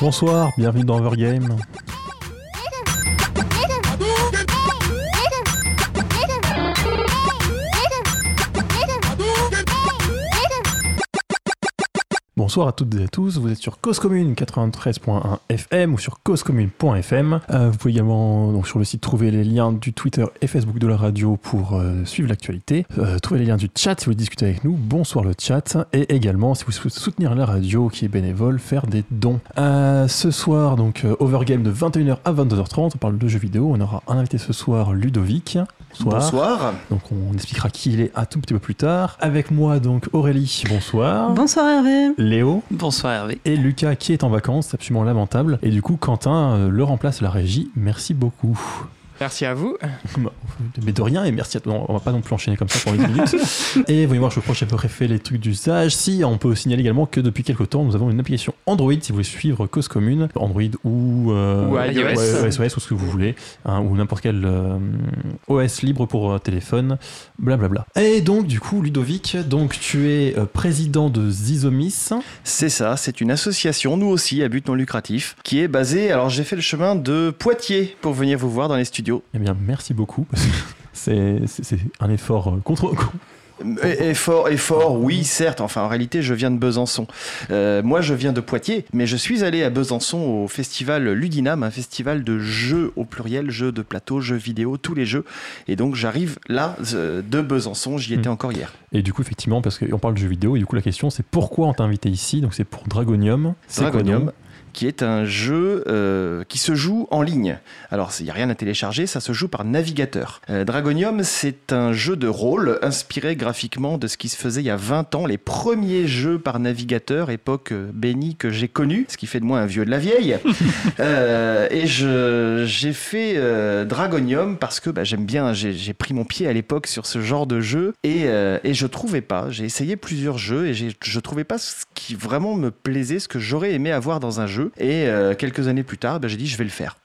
Bonsoir, bienvenue dans Overgame. Bonsoir à toutes et à tous, vous êtes sur Cause Commune 93.1 FM ou sur causecommune.fm. Euh, vous pouvez également donc, sur le site trouver les liens du Twitter et Facebook de la radio pour euh, suivre l'actualité. Euh, trouver les liens du chat si vous voulez discuter avec nous. Bonsoir le chat. Et également si vous souhaitez soutenir la radio qui est bénévole, faire des dons. Euh, ce soir, donc Overgame de 21h à 22h30, on parle de jeux vidéo. On aura un invité ce soir, Ludovic. Bonsoir. Bonsoir. Donc on expliquera qui il est un tout petit peu plus tard. Avec moi donc Aurélie, bonsoir. Bonsoir Hervé. Léo Bonsoir Hervé. et Lucas qui est en vacances, c'est absolument lamentable. Et du coup Quentin euh, le remplace à la régie. Merci beaucoup. Merci à vous. Mais de rien et merci à toi. Non, On va pas non plus enchaîner comme ça pour 8 minutes. et voyez voir, je crois que j'ai à peu près fait les trucs d'usage. Si, on peut signaler également que depuis quelques temps, nous avons une application Android si vous voulez suivre Cause Commune. Android ou, euh, Ou iOS. ouais, OS, OS, ou ce que vous voulez. hein, ou n'importe quel euh, OS libre pour euh, téléphone. Blablabla. Et donc, du coup, Ludovic, donc tu es euh, président de Zizomis. C'est ça, c'est une association, nous aussi, à but non lucratif, qui est basée. Alors, j'ai fait le chemin de Poitiers pour venir vous voir dans les studios. Eh bien, merci beaucoup. C'est un effort euh, contre. Et- Effort, effort, oui, certes. Enfin, en réalité, je viens de Besançon. Euh, moi, je viens de Poitiers, mais je suis allé à Besançon au festival Ludinam, un festival de jeux au pluriel, jeux de plateau, jeux vidéo, tous les jeux. Et donc, j'arrive là euh, de Besançon. J'y étais Mm. encore hier. Et du coup, effectivement, parce qu'on parle de jeux vidéo, et du coup, la question, c'est pourquoi on t'a invité ici? Donc, c'est pour Dragonium. Dragonium, qui est un jeu euh, qui se joue en ligne. Alors, il n'y a rien à télécharger, ça se joue par navigateur. Euh, Dragonium, c'est un jeu de rôle inspiré graphiquement de ce qui se faisait il y a 20 ans, les premiers jeux par navigateur, époque euh, bénie que j'ai connue, ce qui fait de moi un vieux de la vieille. Euh, et j'ai fait Dragonium parce que bah, j'aime bien, j'ai pris mon pied à l'époque sur ce genre de jeu et, et je trouvais pas. J'ai essayé plusieurs jeux et je trouvais pas ce qui vraiment me plaisait, ce que j'aurais aimé avoir dans un jeu. Et euh, quelques années plus tard, bah, j'ai dit je vais le faire.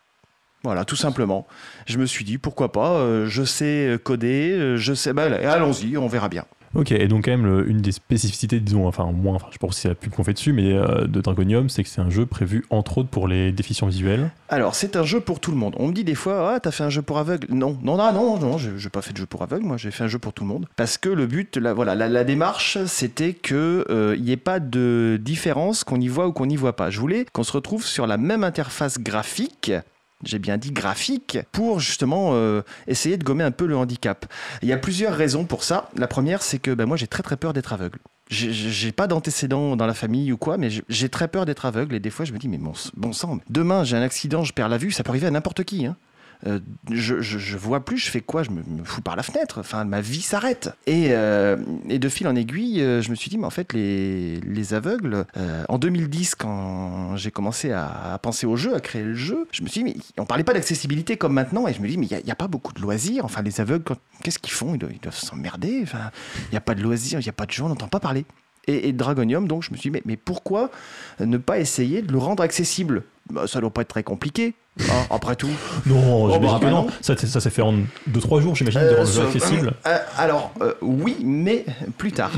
Voilà, tout simplement. Je me suis dit pourquoi pas, euh, je sais coder, euh, je sais. Allez, allons-y, on verra bien. Ok, et donc, quand même, une des spécificités, disons, enfin, moins, enfin, je pense que c'est la pub qu'on fait dessus, mais euh, de Dragonium, c'est que c'est un jeu prévu entre autres pour les déficients visuels. Alors, c'est un jeu pour tout le monde. On me dit des fois, ah, t'as fait un jeu pour aveugle. Non, non, non, non, non, je n'ai pas fait de jeu pour aveugle. Moi, j'ai fait un jeu pour tout le monde. Parce que le but, la, voilà, la, démarche, c'était que il n'y ait pas de différence, qu'on y voit ou qu'on n'y voit pas. Je voulais qu'on se retrouve sur la même interface graphique. J'ai bien dit graphique pour justement euh, essayer de gommer un peu le handicap. Il y a plusieurs raisons pour ça. La première, c'est que ben, moi j'ai très très peur d'être aveugle. J'ai- pas d'antécédents dans la famille ou quoi, mais j'ai- j'ai très peur d'être aveugle et des fois je me dis mais bon, bon sang, demain j'ai un accident, je perds la vue, ça peut arriver à n'importe qui. Hein. Euh, je, je, vois plus, je fais quoi? Je me, fous par la fenêtre. Enfin, ma vie s'arrête. Et, euh, de fil en aiguille, euh, je me suis dit, mais en fait, les, les aveugles, en 2010, quand j'ai commencé à, penser au jeu, à créer le jeu, je me suis dit, mais on parlait pas d'accessibilité comme maintenant. Et je me dis, mais il n'y a, pas beaucoup de loisirs. Enfin, les aveugles, qu'est-ce qu'ils font? Ils doivent, s'emmerder. Enfin, il n'y a pas de loisirs, il n'y a pas de jeux, on n'entend pas parler. Et, et Dragonium, donc, je me suis dit, mais, mais pourquoi ne pas essayer de le rendre accessible? Bah, Ça doit pas être très compliqué. Hein, après tout. Non, Oh, bah, que non. non. Ça, s'est fait en 2-3 jours, j'imagine, de Euh, accessible. Euh, alors, euh, oui, mais plus tard.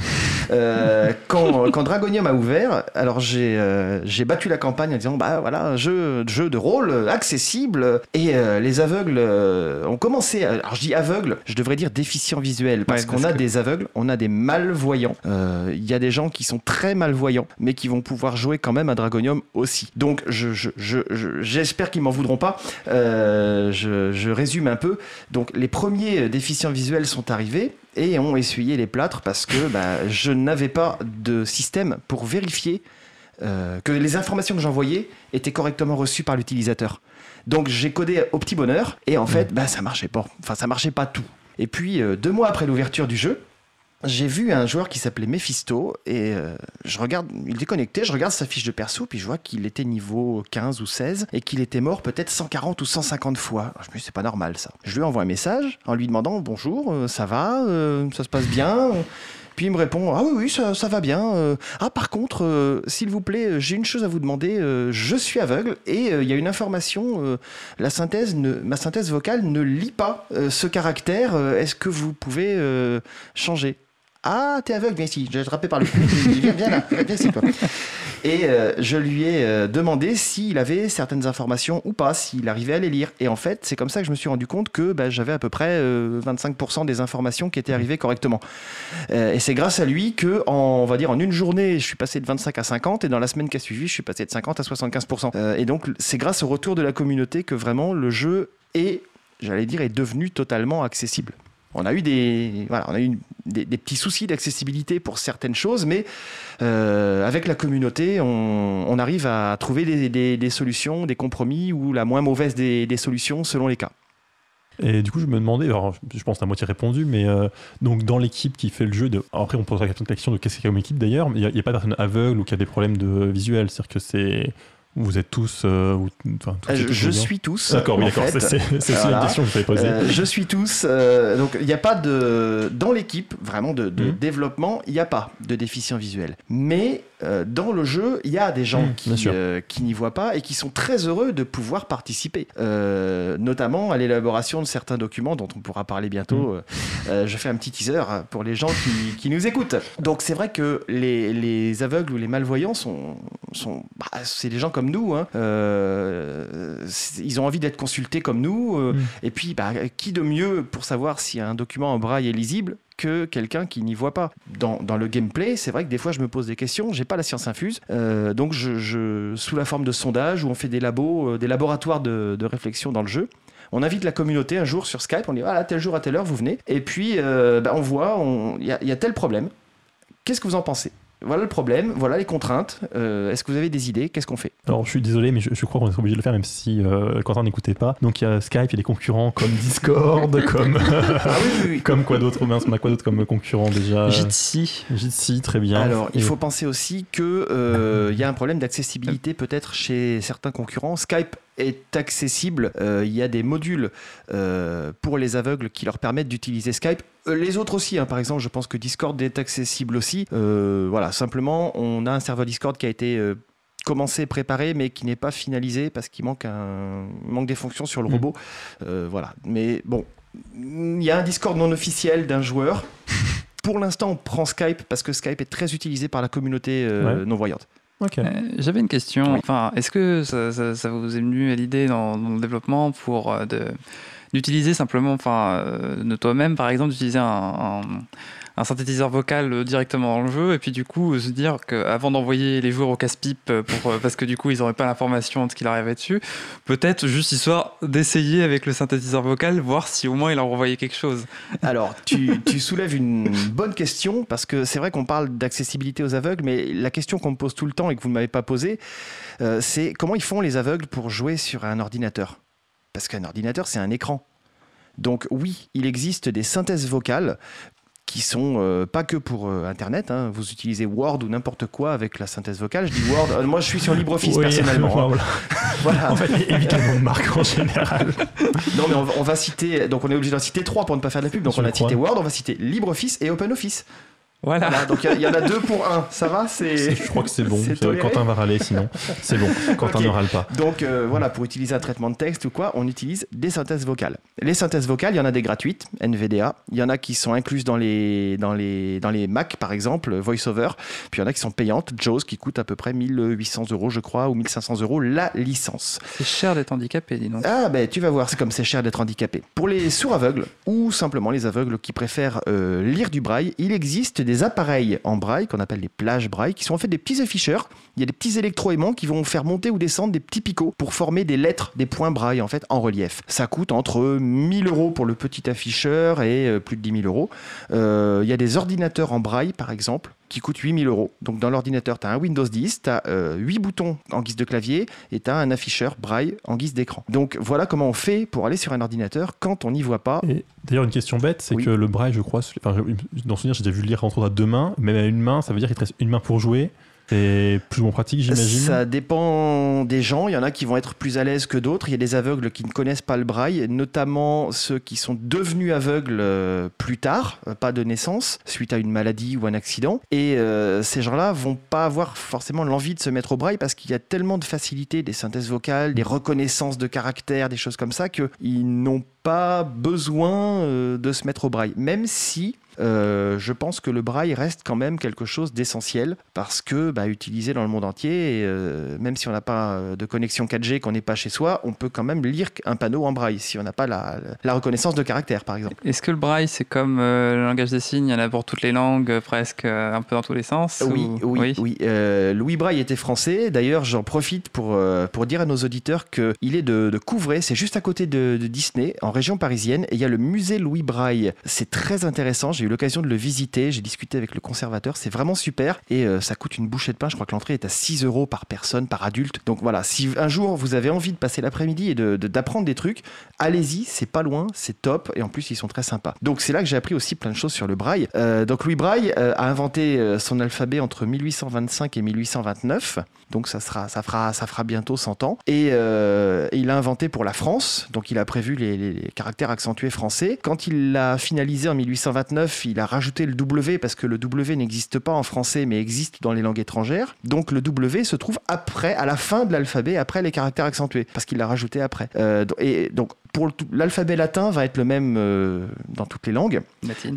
Euh, quand, quand Dragonium a ouvert, alors j'ai euh, battu la campagne en disant bah voilà, un jeu, jeu de rôle euh, accessible. Et euh, les aveugles euh, ont commencé. à- alors je dis aveugles, je devrais dire déficients visuels parce Ouais, qu'on a que- des aveugles, on a des malvoyants. Euh, Il y a des gens qui sont très malvoyants, mais qui vont pouvoir jouer quand même à Dragonium aussi. Donc je- je- je- je- j'espère qu'ils m'en voudront pas. Euh, je, je résume un peu. Donc les premiers euh, déficients visuels sont arrivés et ont essuyé les plâtres parce que bah, je n'avais pas de système pour vérifier euh, que les informations que j'envoyais étaient correctement reçues par l'utilisateur. Donc j'ai codé au petit bonheur et en fait bah, ça marchait pas. Enfin ça marchait pas tout. Et puis euh, deux mois après l'ouverture du jeu, j'ai vu un joueur qui s'appelait Mephisto et euh, je regarde, il était connecté, je regarde sa fiche de perso puis je vois qu'il était niveau 15 ou 16 et qu'il était mort peut-être 140 ou 150 fois. Je me dis c'est pas normal ça. Je lui envoie un message en lui demandant bonjour, euh, ça va, euh, ça se passe bien? Puis il me répond Ah oui, oui, ça, va bien. Ah, par contre, s'il vous plaît, j'ai une chose à vous demander. Je suis aveugle et il y a une information. la synthèse ma synthèse vocale ne lit pas ce caractère. Est-ce que vous pouvez changer? Ah, t'es aveugle, viens ici. J'ai attrapé par le cou. Viens, viens là, viens ici, toi. Et euh, je lui ai euh, demandé s'il avait certaines informations ou pas, s'il arrivait à les lire. Et en fait, c'est comme ça que je me suis rendu compte que bah, j'avais à peu près 25% des informations qui étaient arrivées correctement. et c'est grâce à lui que, en, on va dire, en une journée, je suis passé de 25 à 50, et dans la semaine qui a suivi, je suis passé de 50 à 75%. et donc, c'est grâce au retour de la communauté que vraiment le jeu est, j'allais dire, est devenu totalement accessible. On a eu des, voilà, on a eu des, petits soucis d'accessibilité pour certaines choses, mais euh, avec la communauté, on, arrive à trouver des, solutions, des compromis ou la moins mauvaise des, solutions selon les cas. Et du coup, je me demandais, je pense à moitié répondu, mais euh, donc dans l'équipe qui fait le jeu, de, après on posera la question de qu'est-ce qu'il y a comme équipe d'ailleurs, mais il n'y a, a, pas de personne aveugle ou qui a des problèmes de visuel, c'est-à-dire que c'est vous êtes tous. Euh, euh, je, suis tous. D'accord, d'accord. C'est une question que je poser. Euh, je suis tous. donc, il n'y a pas de. Dans l'équipe, vraiment, de, de mmh. développement, il n'y a pas de déficient visuel. Mais euh, dans le jeu, il y a des gens mmh, qui, euh, qui n'y voient pas et qui sont très heureux de pouvoir participer, euh, notamment à l'élaboration de certains documents dont on pourra parler bientôt. Mmh. je fais un petit teaser pour les gens qui, qui nous écoutent. Donc c'est vrai que les, les, aveugles ou les malvoyants sont, sont bah, c'est des gens comme nous. Hein. ils ont envie d'être consultés comme nous. Mmh. Et puis, bah, qui de mieux pour savoir si un document en braille est lisible que quelqu'un qui n'y voit pas? Dans, dans le gameplay, c'est vrai que des fois je me pose des questions, j'ai pas la science infuse, euh, donc je, sous la forme de sondage où on fait des labos, euh, des laboratoires de, de, réflexion dans le jeu. On invite la communauté un jour sur Skype, on dit voilà tel jour à telle heure vous venez, et puis euh, bah, on voit il y, y, a tel problème. Qu'est-ce que vous en pensez? Voilà le problème, voilà les contraintes. Euh, est-ce que vous avez des idées? Qu'est-ce qu'on fait? Alors je suis désolé, mais je, crois qu'on est obligé de le faire, même si euh, Quentin n'écoutait pas. Donc il y a Skype, il y a des concurrents comme Discord, comme ah comme quoi d'autre On a quoi d'autre comme concurrent déjà? Jitsi. Jitsi, très bien. Alors il faut penser aussi que euh, y a un problème d'accessibilité peut-être chez certains concurrents. Skype est accessible. Euh, il y a des modules euh, pour les aveugles qui leur permettent d'utiliser Skype. Euh, les autres aussi, hein. par exemple, je pense que Discord est accessible aussi. voilà, simplement, on a un serveur Discord qui a été commencé, préparé, mais qui n'est pas finalisé parce qu'il manque, un... manque des fonctions sur le mm. robot. voilà, mais bon, il y a un Discord non officiel d'un joueur. Pour l'instant, on prend Skype parce que Skype est très utilisé par la communauté non voyante. Euh, j'avais une question. Enfin, est-ce que ça, vous est venu à l'idée dans, le développement pour euh, d'utiliser simplement, enfin, euh, de toi-même, par exemple, d'utiliser un, un synthétiseur vocal euh, directement dans le jeu et puis du coup se dire qu'avant d'envoyer les joueurs au casse-pipe euh, pour, euh, parce que du coup ils n'auraient pas l'information de ce qu'il arrivait dessus, peut-être juste histoire d'essayer avec le synthétiseur vocal, voir si au moins il en renvoyait quelque chose. Alors tu, tu soulèves une bonne question parce que c'est vrai qu'on parle d'accessibilité aux aveugles, mais la question qu'on me pose tout le temps et que vous ne m'avez pas posée, c'est comment ils font les aveugles pour jouer sur un ordinateur? Parce qu'un ordinateur c'est un écran. Donc oui, il existe des synthèses vocales qui sont euh, pas que pour euh, Internet. Hein. Vous utilisez Word ou n'importe quoi avec la synthèse vocale. Je dis Word. Euh, moi, je suis sur LibreOffice personnellement. Hein. voilà. En fait, évidemment de marque en général. non, mais on, va citer. Donc, on est obligé d'en citer trois pour ne pas faire de la pub. Donc, on a cité Word, on va citer LibreOffice et OpenOffice. Voilà. donc il y, en a deux pour un. Ça va c'est... Je crois que c'est bon. Quentin va râler sinon. C'est bon. Quentin ne râle pas. Donc euh, voilà, pour utiliser un traitement de texte ou quoi, on utilise des synthèses vocales. Les synthèses vocales, il y en a des gratuites, NVDA. Il y en a qui sont incluses dans les, dans les, dans les Mac par exemple, VoiceOver. Puis il y en a qui sont payantes, JAWS qui coûte à peu près 1800 euros, je crois, ou 1500 euros la licence. C'est cher d'être handicapé, dis donc. Ah ben tu vas voir, c'est comme c'est cher d'être handicapé. Pour les sourds aveugles ou simplement les aveugles qui préfèrent euh, lire du braille, il existe des appareils en braille qu'on appelle les plages braille qui sont en fait des petits afficheurs. Il y a des petits électroaimants qui vont faire monter ou descendre des petits picots pour former des lettres, des points braille en fait en relief. Ça coûte entre 1000 euros pour le petit afficheur et euh, plus de 10 000 euros. Euh, il y a des ordinateurs en braille par exemple qui coûtent 8000 euros. Donc dans l'ordinateur, tu as un Windows 10, tu as 8 boutons en guise de clavier et tu as un afficheur braille en guise d'écran. Donc voilà comment on fait pour aller sur un ordinateur quand on n'y voit pas. D'ailleurs, une question bête, c'est que le braille, je crois, enfin, dans ce souvenir, j'ai déjà vu le lire entre à deux mains, même à une main, ça veut dire qu'il te reste une main pour jouer c'est plus ou moins pratique, j'imagine Ça dépend des gens. Il y en a qui vont être plus à l'aise que d'autres. Il y a des aveugles qui ne connaissent pas le braille, notamment ceux qui sont devenus aveugles euh, plus tard, euh, pas de naissance, suite à une maladie ou un accident. Et euh, ces gens-là vont pas avoir forcément l'envie de se mettre au braille parce qu'il y a tellement de facilité, des synthèses vocales, des reconnaissances de caractères, des choses comme ça, qu'ils n'ont pas besoin de se mettre au braille. Même si je pense que le braille reste quand même quelque chose d'essentiel parce que bah, utilisé dans le monde entier, et, même si on n'a pas de connexion 4G, qu'on n'est pas chez soi, on peut quand même lire un panneau en braille si on n'a pas la, la, reconnaissance de caractère, par exemple. Est-ce que le braille, c'est comme le langage des signes, il y en a pour toutes les langues, presque un peu dans tous les sens Oui, oui, oui. Louis Braille était français. D'ailleurs, j'en profite pour, pour dire à nos auditeurs qu'il est de, de Couvray, c'est juste à côté de, de Disney, en région parisienne, et il y a le musée Louis Braille. C'est très intéressant, j'ai l'occasion de le visiter, j'ai discuté avec le conservateur, c'est vraiment super, et ça coûte une bouchée de pain, je crois que l'entrée est à 6 euros par personne, par adulte. Donc voilà, si un jour vous avez envie de passer l'après-midi et d'apprendre de, des trucs, allez-y, c'est pas loin, c'est top, et en plus ils sont très sympas. Donc c'est là que j'ai appris aussi plein de choses sur le braille. Euh, donc Louis Braille euh, a inventé euh, son alphabet entre 1825 et 1829, donc ça, sera, ça, fera, ça fera bientôt 100 ans, et, il a inventé pour la France, donc il a prévu les caractères accentués français. Quand il l'a finalisé en 1829, il a rajouté le W parce que le W n'existe pas en français mais existe dans les langues étrangères. Donc le W se trouve après, à la fin de l'alphabet, après les caractères accentués, parce qu'il l'a rajouté après. Euh, et donc pour l'alphabet latin va être le même euh, dans toutes les langues.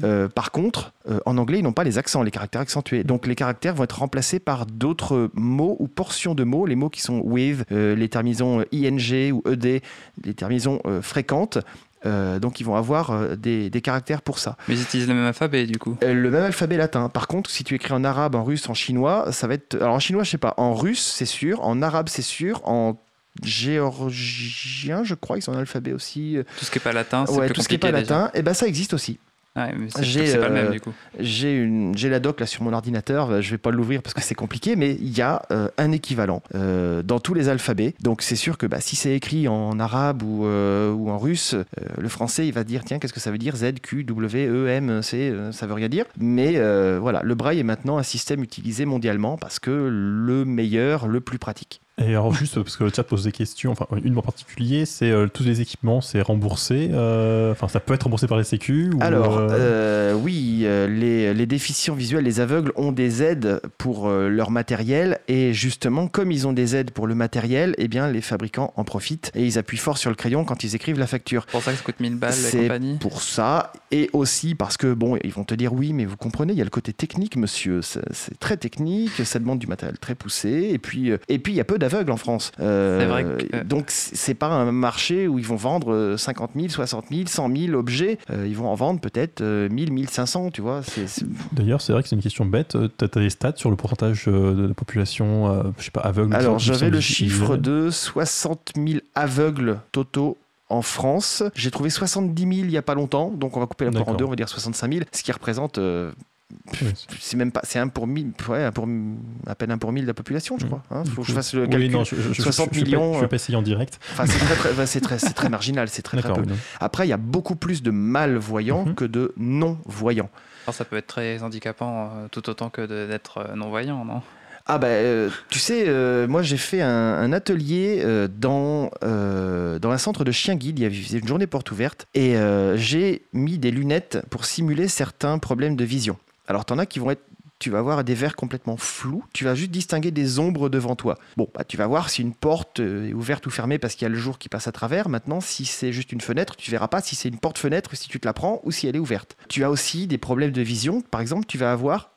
Euh, par contre, en anglais, ils n'ont pas les accents, les caractères accentués. Donc les caractères vont être remplacés par d'autres mots ou portions de mots, les mots qui sont with, les terminaisons ing ou ed, les terminaisons fréquentes. Donc ils vont avoir des, caractères pour ça. Mais ils utilisent le même alphabet du coup Le même alphabet latin. Par contre, si tu écris en arabe, en russe, en chinois, ça va être... Alors en chinois, je sais pas. En russe, c'est sûr. En arabe, c'est sûr. En géorgien, je crois, ils ont un alphabet aussi. Tout ce qui n'est pas latin, c'est ouais, tout ce qui n'est pas latin, et eh ben ça existe aussi. Ouais, c'est pas le même du coup. J'ai la doc là sur mon ordinateur, je vais pas l'ouvrir parce que c'est compliqué, mais il y a euh, un équivalent euh, dans tous les alphabets. Donc c'est sûr que bah, si c'est écrit en arabe ou, euh, ou en russe, le français il va dire tiens qu'est-ce que ça veut dire? Z, Q, W, E, M, C, ça veut rien dire. Mais voilà, le braille est maintenant un système utilisé mondialement parce que le meilleur, le plus pratique. Et alors juste parce que le chat pose des questions, enfin une en particulier, c'est euh, tous les équipements, c'est remboursé. Euh, enfin, ça peut être remboursé par les Sécu. alors euh, oui, les, les, déficients visuels, les aveugles ont des aides pour leur matériel et justement comme ils ont des aides pour le matériel, eh bien les fabricants en profitent et ils appuient fort sur le crayon quand ils écrivent la facture. C'est pour ça que ça coûte 1000 balles la compagnie. Pour ça et aussi parce que bon, ils vont te dire oui, mais vous comprenez, il y a le côté technique, monsieur, c'est très technique, ça demande du matériel très poussé et puis et puis il y a peu aveugles en France. Euh, vrai que... Donc c'est pas un marché où ils vont vendre 50 000, 60 000, 100 000 objets. Euh, ils vont en vendre peut-être 1000, 1500, tu vois. D'ailleurs, c'est vrai que c'est une question bête. Tu as, des stats sur le pourcentage euh, de la population, je sais pas, aveugle Alors j'avais le chiffre de 60 000 aveugles totaux en France. J'ai trouvé 70 000 il y a pas longtemps, donc on va couper la part en deux, on va dire 65 000, ce qui représente c'est même pas, c'est un pour mille, ouais, pour, à peine un pour mille de la population, je crois. Hein. Faut que je fasse le calcul. 60 millions. Je vais pas essayer en direct. Enfin, c'est très, c'est très, très, marginal, c'est très, très peu. Après, il y a beaucoup plus de malvoyants mhm. que de non-voyants. ça peut être très handicapant euh, tout autant que d'être euh, non-voyant, non? Ah bah, euh, tu sais, moi j'ai fait un, atelier dans, dans un centre de chien guide, il y avait une journée porte ouverte, et j'ai mis des lunettes pour simuler certains problèmes de vision. Alors, tu en as qui vont être tu vas avoir des verres complètement flous, tu vas juste distinguer des ombres devant toi. Bon, bah, tu vas voir si une porte est ouverte ou fermée parce qu'il y a le jour qui passe à travers. Maintenant, si c'est juste une fenêtre, tu verras pas si c'est une porte-fenêtre, si tu te la prends ou si elle est ouverte. Tu as aussi des problèmes de vision. Par exemple, tu vas avoir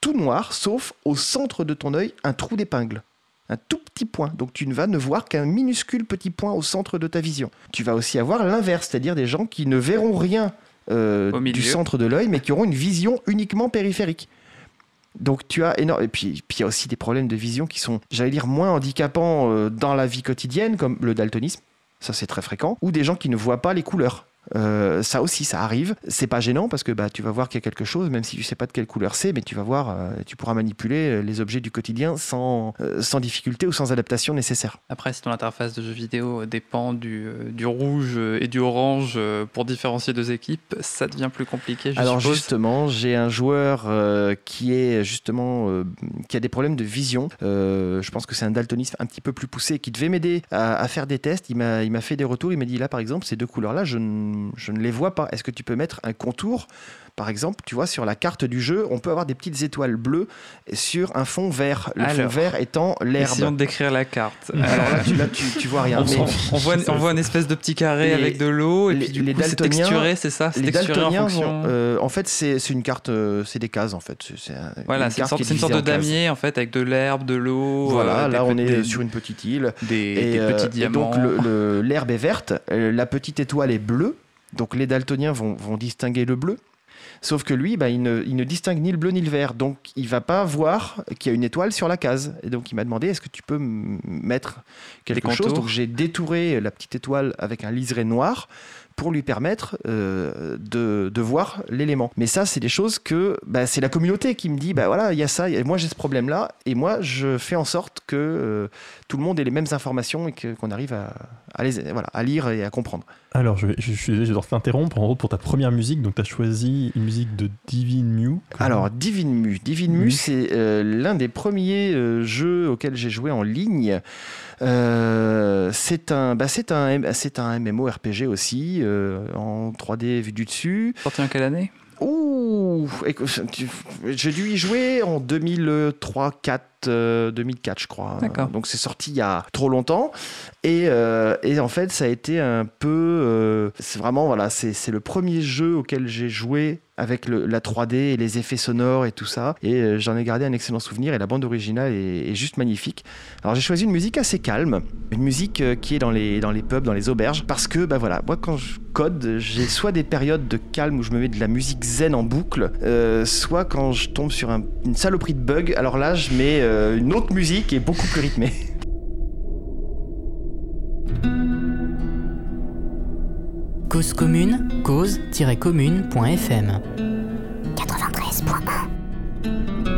tout noir, sauf au centre de ton œil, un trou d'épingle. Un tout petit point. Donc tu ne vas ne voir qu'un minuscule petit point au centre de ta vision. Tu vas aussi avoir l'inverse, c'est-à-dire des gens qui ne verront rien euh, du centre de l'œil, mais qui auront une vision uniquement périphérique. Donc tu as énorme. Et puis il y a aussi des problèmes de vision qui sont, j'allais dire, moins handicapants euh, dans la vie quotidienne, comme le daltonisme. Ça, c'est très fréquent. Ou des gens qui ne voient pas les couleurs. Euh, ça aussi, ça arrive. C'est pas gênant parce que bah, tu vas voir qu'il y a quelque chose, même si tu sais pas de quelle couleur c'est, mais tu vas voir, euh, tu pourras manipuler euh, les objets du quotidien sans, sans difficulté ou sans adaptation nécessaire. Après, si ton interface de jeu vidéo dépend du, du rouge et du orange pour différencier deux équipes, ça devient plus compliqué. Je Alors justement, j'ai un joueur qui est justement qui a des problèmes de vision. je pense que c'est un daltonisme un petit peu plus poussé qui devait m'aider à, à, faire des tests. Il m'a fait des retours. Il m'a dit là, par exemple, ces deux couleurs-là, je ne je ne les vois pas. Est-ce que tu peux mettre un contour par exemple, tu vois, sur la carte du jeu, on peut avoir des petites étoiles bleues sur un fond vert. Le fond vert étant l'herbe. Essayons de décrire la carte. Alors là, tu, là, tu, vois rien. On, voit, on, voit, une espèce de petit carré avec de l'eau et puis du les coup, c'est texturé, c'est ça Les daltoniens, en, euh, en fait, c'est une carte, euh, c'est des cases en fait. C'est voilà, c'est une, sorte, de damier en fait avec de l'herbe, de l'eau. Voilà, euh, là on est sur une petite île. Des, petits diamants. Et donc l'herbe est verte, la petite étoile est bleue. Donc les daltoniens vont, vont distinguer le bleu. Sauf que lui, bah, il, ne, distingue ni le bleu ni le vert. Donc, il va pas voir qu'il y a une étoile sur la case. Et donc, il m'a demandé est-ce que tu peux mettre quelque chose? Donc, j'ai détouré la petite étoile avec un liseré noir pour lui permettre euh, de, de, voir l'élément. Mais ça, c'est des choses que bah, c'est la communauté qui me dit, bah voilà, il y a ça, et moi j'ai ce problème-là, et moi je fais en sorte que euh, tout le monde ait les mêmes informations et qu'on arrive à, à, les, voilà, à lire et à comprendre. Alors, je, je, je, je dois t'interrompre. En gros, pour ta première musique, donc tu as choisi une musique de Divine Mew. Alors, Divine Mew. Divine Mew, c'est euh, l'un des premiers jeux auxquels j'ai joué en ligne. Euh, c'est un, bah c'est un, c'est un MMORPG aussi, euh, en 3D vu du dessus. Sorti en quelle année? Ouh, j'ai dû y jouer en 2003, 4, 2004, je crois. Donc c'est sorti il y a trop longtemps. Et, euh, et en fait, ça a été un peu. c'est vraiment, voilà, c'est le premier jeu auquel j'ai joué avec la 3D et les effets sonores et tout ça. Et euh, j'en ai gardé un excellent souvenir et la bande originale est, juste magnifique. Alors j'ai choisi une musique assez calme, une musique euh, qui est dans les, dans les pubs, dans les auberges, parce que bah voilà, moi quand je code, j'ai soit des périodes de calme où je me mets de la musique zen en boucle, euh, soit quand je tombe sur une saloperie de bug, alors là je mets une autre musique et beaucoup plus rythmée. Cause commune, cause-commune.fm 93.1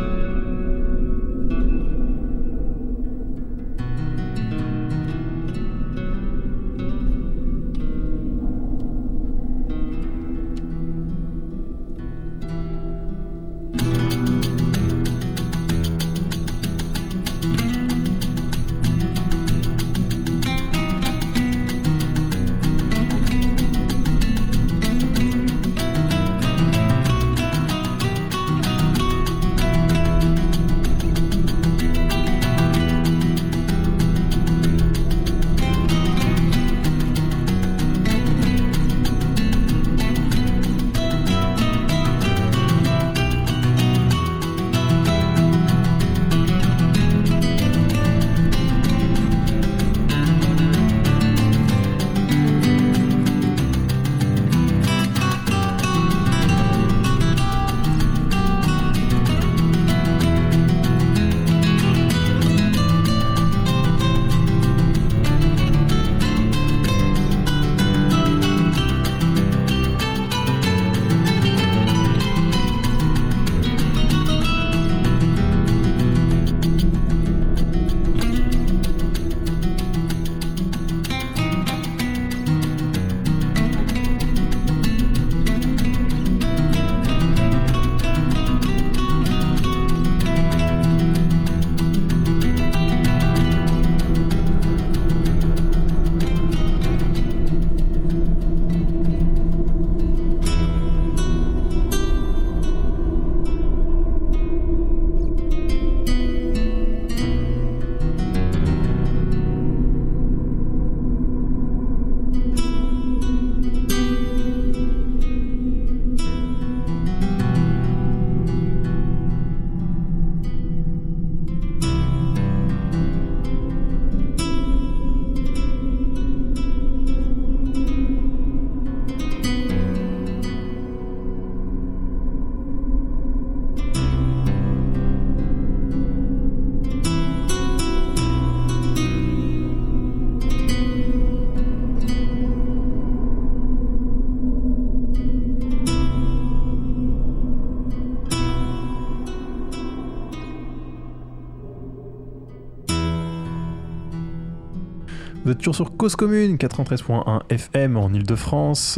Cause Commune 93.1 FM en Ile-de-France,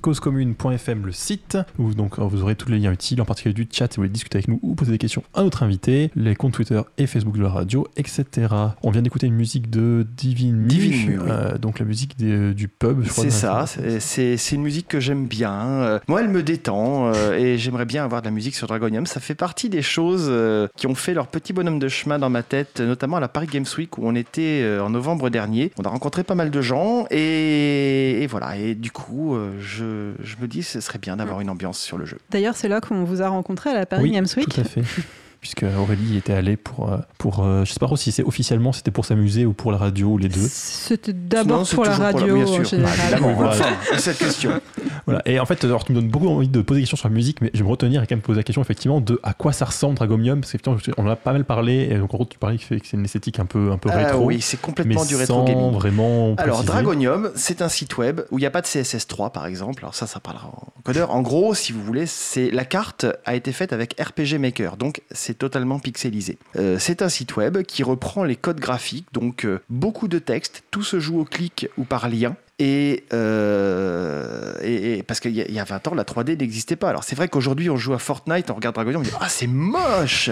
causecommune.fm le site, où donc vous aurez tous les liens utiles, en particulier du chat si vous voulez discuter avec nous ou poser des questions à notre invité, les comptes Twitter et Facebook de la radio, etc. On vient d'écouter une musique de Divine Divine oui. euh, donc la musique des- du pub, je crois. C'est ça, c'est- une musique que j'aime bien. Euh, moi, elle me détend euh, et j'aimerais bien avoir de la musique sur Dragonium. Ça fait partie des choses euh, qui ont fait leur petit bonhomme de chemin dans ma tête, notamment à la Paris Games Week où on était euh, en novembre dernier. On a rencontré pas mal de gens et, et voilà. Et du coup, euh, je, je me dis ce serait bien d'avoir une ambiance sur le jeu. D'ailleurs, c'est là qu'on vous a rencontré à la Paris Oui, Games Week. Tout à fait. Puisque Aurélie était allée pour, euh, pour euh, je sais pas trop si c'est officiellement c'était pour s'amuser ou pour la radio ou les deux. C'était d'abord c'est pour la radio bien en sûr. général. Bah, évidemment, Voilà. cette question. Voilà. Et en fait, alors, tu me donnes beaucoup envie de poser des questions sur la musique, mais je vais me retenir et quand même poser la question effectivement de à quoi ça ressemble Dragomium, parce qu'effectivement, on en a pas mal parlé, et donc en gros, tu parlais que c'est une esthétique un peu, un peu Ah rétro, oui, c'est mais complètement du rétro sans gaming. vraiment. Alors, préciser. Dragonium, c'est un site web où il n'y a pas de CSS3, par exemple. Alors, ça, ça parlera en codeur. En gros, si vous voulez, c'est la carte a été faite avec RPG Maker, donc c'est totalement pixelisé. Euh, c'est un site web qui reprend les codes graphiques, donc euh, beaucoup de texte, tout se joue au clic ou par lien. Et, euh, et- et- parce qu'il y, a- il y a 20 ans, la 3D n'existait pas. Alors c'est vrai qu'aujourd'hui, on joue à Fortnite, on regarde Dragonium, on dit ah c'est moche.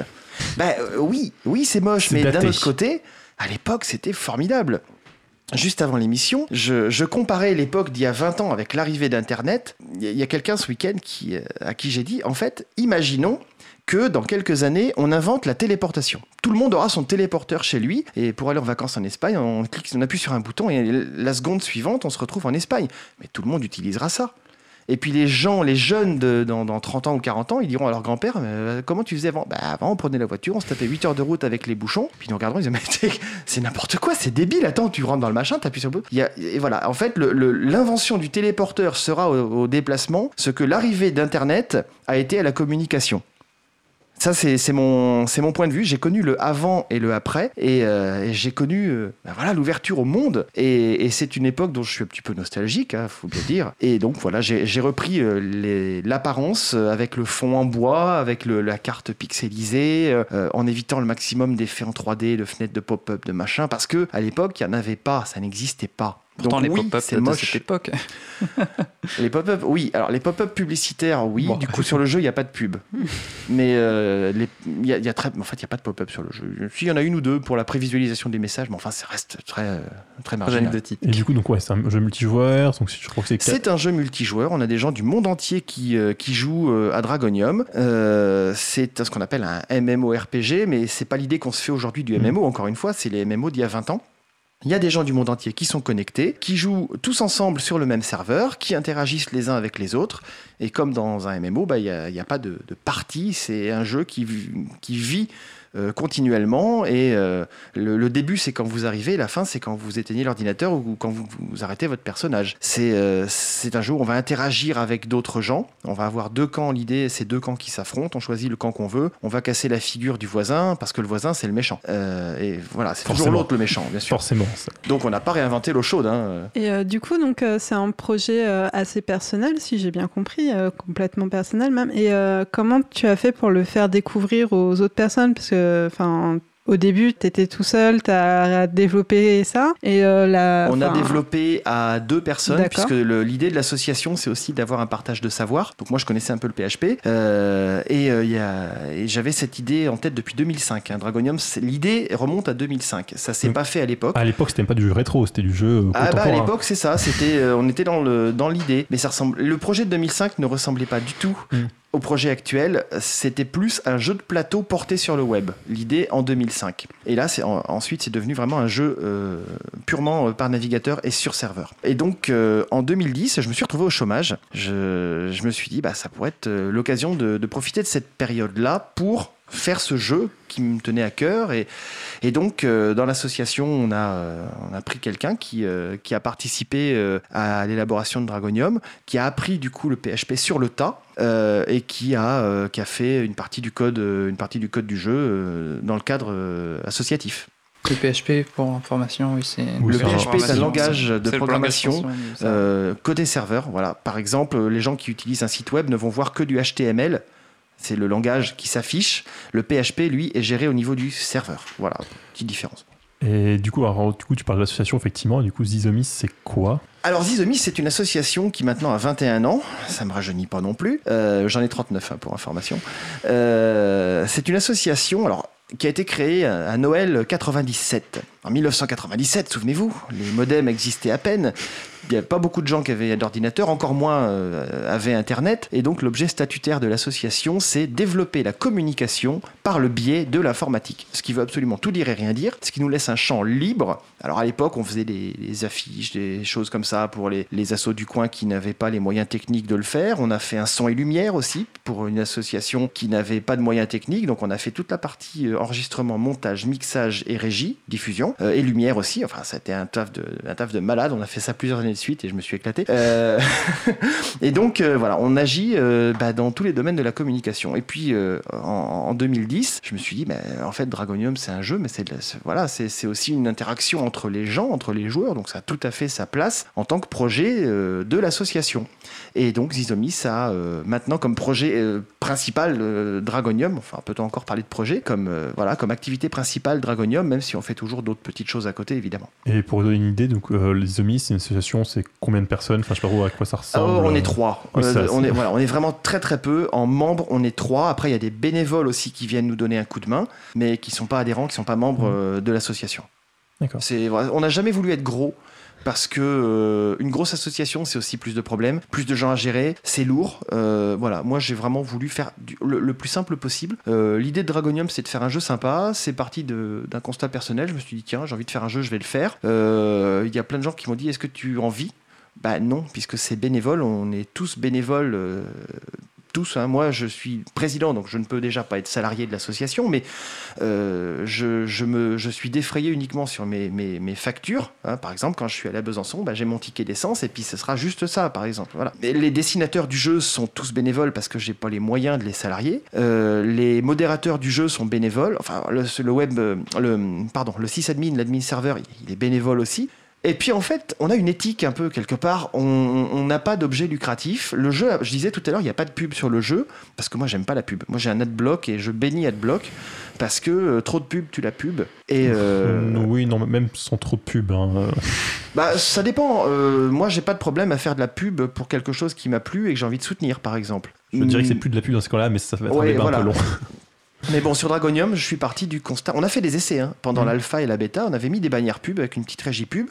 Ben oui, oui c'est moche, mais d'un autre côté, à l'époque, c'était formidable. Juste avant l'émission, je, je comparais l'époque d'il y a 20 ans avec l'arrivée d'Internet. Il y a- quelqu'un ce week-end qui, à qui j'ai dit, en fait, imaginons que dans quelques années, on invente la téléportation. Tout le monde aura son téléporteur chez lui, et pour aller en vacances en Espagne, on, clique, on appuie sur un bouton, et la seconde suivante, on se retrouve en Espagne. Mais tout le monde utilisera ça. Et puis les gens, les jeunes dans, dans 30 ans ou 40 ans, ils diront à leur grand-père euh, Comment tu faisais avant? Bah, Avant, on prenait la voiture, on se tapait 8 heures de route avec les bouchons, puis nous regarderont, ils disaient Mais c'est- n'importe quoi, c'est débile. Attends, tu rentres dans le machin, t'appuies sur le bouton. Et voilà, en fait, l'invention du téléporteur sera au déplacement ce que l'arrivée d'Internet a été à la communication. Ça, c'est mon, point de vue. J'ai connu le avant et le après. Et, euh, j'ai connu euh, ben voilà, l'ouverture au monde. Et, c'est une époque dont je suis un petit peu nostalgique, il faut bien dire. Et donc, voilà, j'ai repris euh, l'apparence avec le fond en bois, avec la carte pixelisée, en évitant le maximum d'effets en 3D, de fenêtres de pop-up, de machin. Parce que à l'époque, il n'y en avait pas, ça n'existait pas. Pourtant, donc, les oui, pop-up c'est de moche. cette époque. Les pop-up, oui. Alors les pop-up publicitaires, oui. Bon. Du coup, sur le jeu, il n'y a pas de pub. Mais euh, les- y a, il y a très, en fait, il n'y a pas de pop-up sur le jeu. Si, il y en a une ou deux pour la prévisualisation des messages, mais enfin, ça reste très, très Très marginal. anecdotique. Et du coup, donc ouais, c'est un jeu multijoueur, donc je crois que c'est. C'est un jeu multijoueur. On a des gens du monde entier qui, euh, qui jouent euh, à Dragonium. Euh, c'est ce qu'on appelle un MMORPG, mais c'est pas l'idée qu'on se fait aujourd'hui du. MMO. Encore une fois, c'est les MMO d'il y a 20 ans. Il y a des gens du monde entier qui sont connectés, qui jouent tous ensemble sur le même serveur, qui interagissent les uns avec les autres. Et comme dans un MMO, bah, il n'y a, a pas de, de partie, c'est un jeu qui vit euh, continuellement. Et euh, le, le début, c'est quand vous arrivez, la fin, c'est quand vous éteignez l'ordinateur ou quand vous, vous arrêtez votre personnage. C'est euh, c'est un jeu où on va interagir avec d'autres gens. On va avoir deux camps. L'idée, c'est deux camps qui s'affrontent. On choisit le camp qu'on veut. On va casser la figure du voisin parce que le voisin, c'est le méchant. Euh, et voilà, c'est toujours Forcément. l'autre le méchant, bien sûr. Forcément. ça. Donc on n'a pas réinventé l'eau chaude. Hein. Et euh, du coup, donc euh, c'est un projet euh, assez personnel, si j'ai bien compris, euh, complètement personnel même. Et euh, comment tu as fait pour le faire découvrir aux autres personnes? Parce que, enfin. Au début, tu étais tout seul, tu as développé ça. Et euh, la, On a développé à deux personnes, puisque l'idée de l'association, c'est aussi d'avoir un partage de savoir. Donc moi, je connaissais un peu le PHP. euh, et euh, et j'avais cette idée en tête depuis 2005. hein. Dragonium, c'est- l'idée remonte à 2005. Ça s'est pas fait à l'époque. À l'époque, c'était même pas du jeu rétro, c'était du jeu Ah bah à l'époque c'est ça, c'était euh, on était dans le dans l'idée, mais ça ressemble. Le projet de 2005 ne ressemblait pas du tout Mm. Au projet actuel. C'était plus un jeu de plateau porté sur le web. L'idée en 2005. Et là ensuite c'est devenu vraiment un jeu euh, purement euh, par navigateur et sur serveur. Et donc euh, en 2010 je me suis retrouvé au chômage. Je, me suis dit bah ça pourrait être l'occasion de, profiter de cette période là pour faire ce jeu qui me tenait à cœur et, et donc, euh, dans l'association, on a, euh, on a pris quelqu'un qui, euh, qui a participé euh, à l'élaboration de Dragonium, qui a appris du coup le PHP sur le tas euh, et qui a, euh, qui a fait une partie du code, une partie du code du jeu euh, dans le cadre euh, associatif. Le PHP pour information, oui, c'est. Oui, le PHP est un langage de programmation langage euh, côté serveur. Voilà. Par exemple, les gens qui utilisent un site web ne vont voir que du HTML. C'est le langage qui s'affiche. Le PHP, lui, est géré au niveau du serveur. Voilà, petite différence. Et du coup, alors, du coup, tu parles de l'association, effectivement. Et du coup, Zizomis, c'est quoi? Alors Zizomis, c'est une association qui maintenant a 21 ans, ça me rajeunit pas non plus, Euh, j'en ai 39 hein, pour information. Euh, c'est une association alors, qui a été créée à à Noël 97. En 1997, souvenez-vous, les modems existaient à peine. Il n'y avait pas beaucoup de gens qui avaient d'ordinateur, encore moins euh, avaient Internet. Et donc l'objet statutaire de l'association, c'est développer la communication par le biais de l'informatique. Ce qui veut absolument tout dire et rien dire, ce qui nous laisse un champ libre. Alors à l'époque, on faisait des, affiches, des choses comme ça pour les, les assos du coin qui n'avaient pas les moyens techniques de le faire. On a fait un son et lumière aussi pour une association qui n'avait pas de moyens techniques. Donc on a fait toute la partie euh, enregistrement, montage, mixage et régie, diffusion, euh, et lumière aussi. Enfin, c'était un taf un taf de malade. On a fait ça plusieurs années suite et je me suis éclaté. Euh, et donc euh, voilà, on agit euh, bah, dans tous les domaines de la communication. Et puis en, en 2010, je me suis dit, bah, en fait, Dragonium, c'est un jeu, mais c'est voilà, aussi une interaction entre les gens, entre les joueurs. Donc ça a tout à fait sa place en tant que projet de l'association. Et donc Zizomis a maintenant comme projet principal Dragonium, enfin peut-on encore parler de projet, comme, voilà, comme activité principale Dragonium, même si on fait toujours d'autres petites choses à côté évidemment. Et pour donner une idée, donc, euh, c'est une association, c'est combien de personnes Enfin, je sais pas à quoi ça Ah, ressemble. on est euh, trois. oui, Euh, on, est, voilà, on est vraiment très très peu. En membres, on est trois. Après, il y a des bénévoles aussi qui viennent nous donner un coup de main, mais qui sont pas adhérents, qui sont pas membres Mhm. euh, de l'association. D'accord. On n'a jamais voulu être gros. Parce que euh, une grosse association, c'est aussi plus de problèmes, plus de gens à gérer, c'est lourd. Euh, voilà, moi j'ai vraiment voulu faire le, plus simple possible. Euh, L'idée de Dragonium, c'est de faire un jeu sympa. C'est parti d'un constat personnel. Je me suis dit tiens, j'ai envie de faire un jeu, je vais le faire. Il y a plein de gens qui m'ont dit est-ce que tu en vis? Bah non, puisque c'est bénévole, on est tous bénévoles, tous. hein. Moi, je suis président, donc je ne peux déjà pas être salarié de l'association, mais euh, je, me, suis défrayé uniquement sur mes, factures. hein. Par exemple, quand je suis à Besançon, bah, j'ai mon ticket d'essence et puis ce sera juste ça, par exemple. Les dessinateurs du jeu sont tous bénévoles parce que j'ai pas les moyens de les salarier. Euh, les modérateurs du jeu sont bénévoles. Enfin, le, web, euh, pardon, le sysadmin, l'admin serveur, il est bénévole aussi. Et puis en fait, on a une éthique un peu quelque part. On n'a pas d'objet lucratif. Le jeu, je disais tout à l'heure, il n'y a pas de pub sur le jeu parce que moi j'aime pas la pub. Moi j'ai un adblock et je bénis adblock parce que euh, trop de pub, tu la pub. Et euh, oui, non, même sans trop de pub. hein, bah ça dépend. Euh, moi j'ai pas de problème à faire de la pub pour quelque chose qui m'a plu et que j'ai envie de soutenir, par exemple. Je dirais que c'est Mm. plus de la pub dans ce cas-là, mais ça va être un Ouais, débat voilà. un peu long. Mais bon, sur Dragonium, je suis parti du constat. On a fait des essais hein, pendant Mhm. l'alpha et la bêta. On avait mis des bannières pub avec une petite régie pub.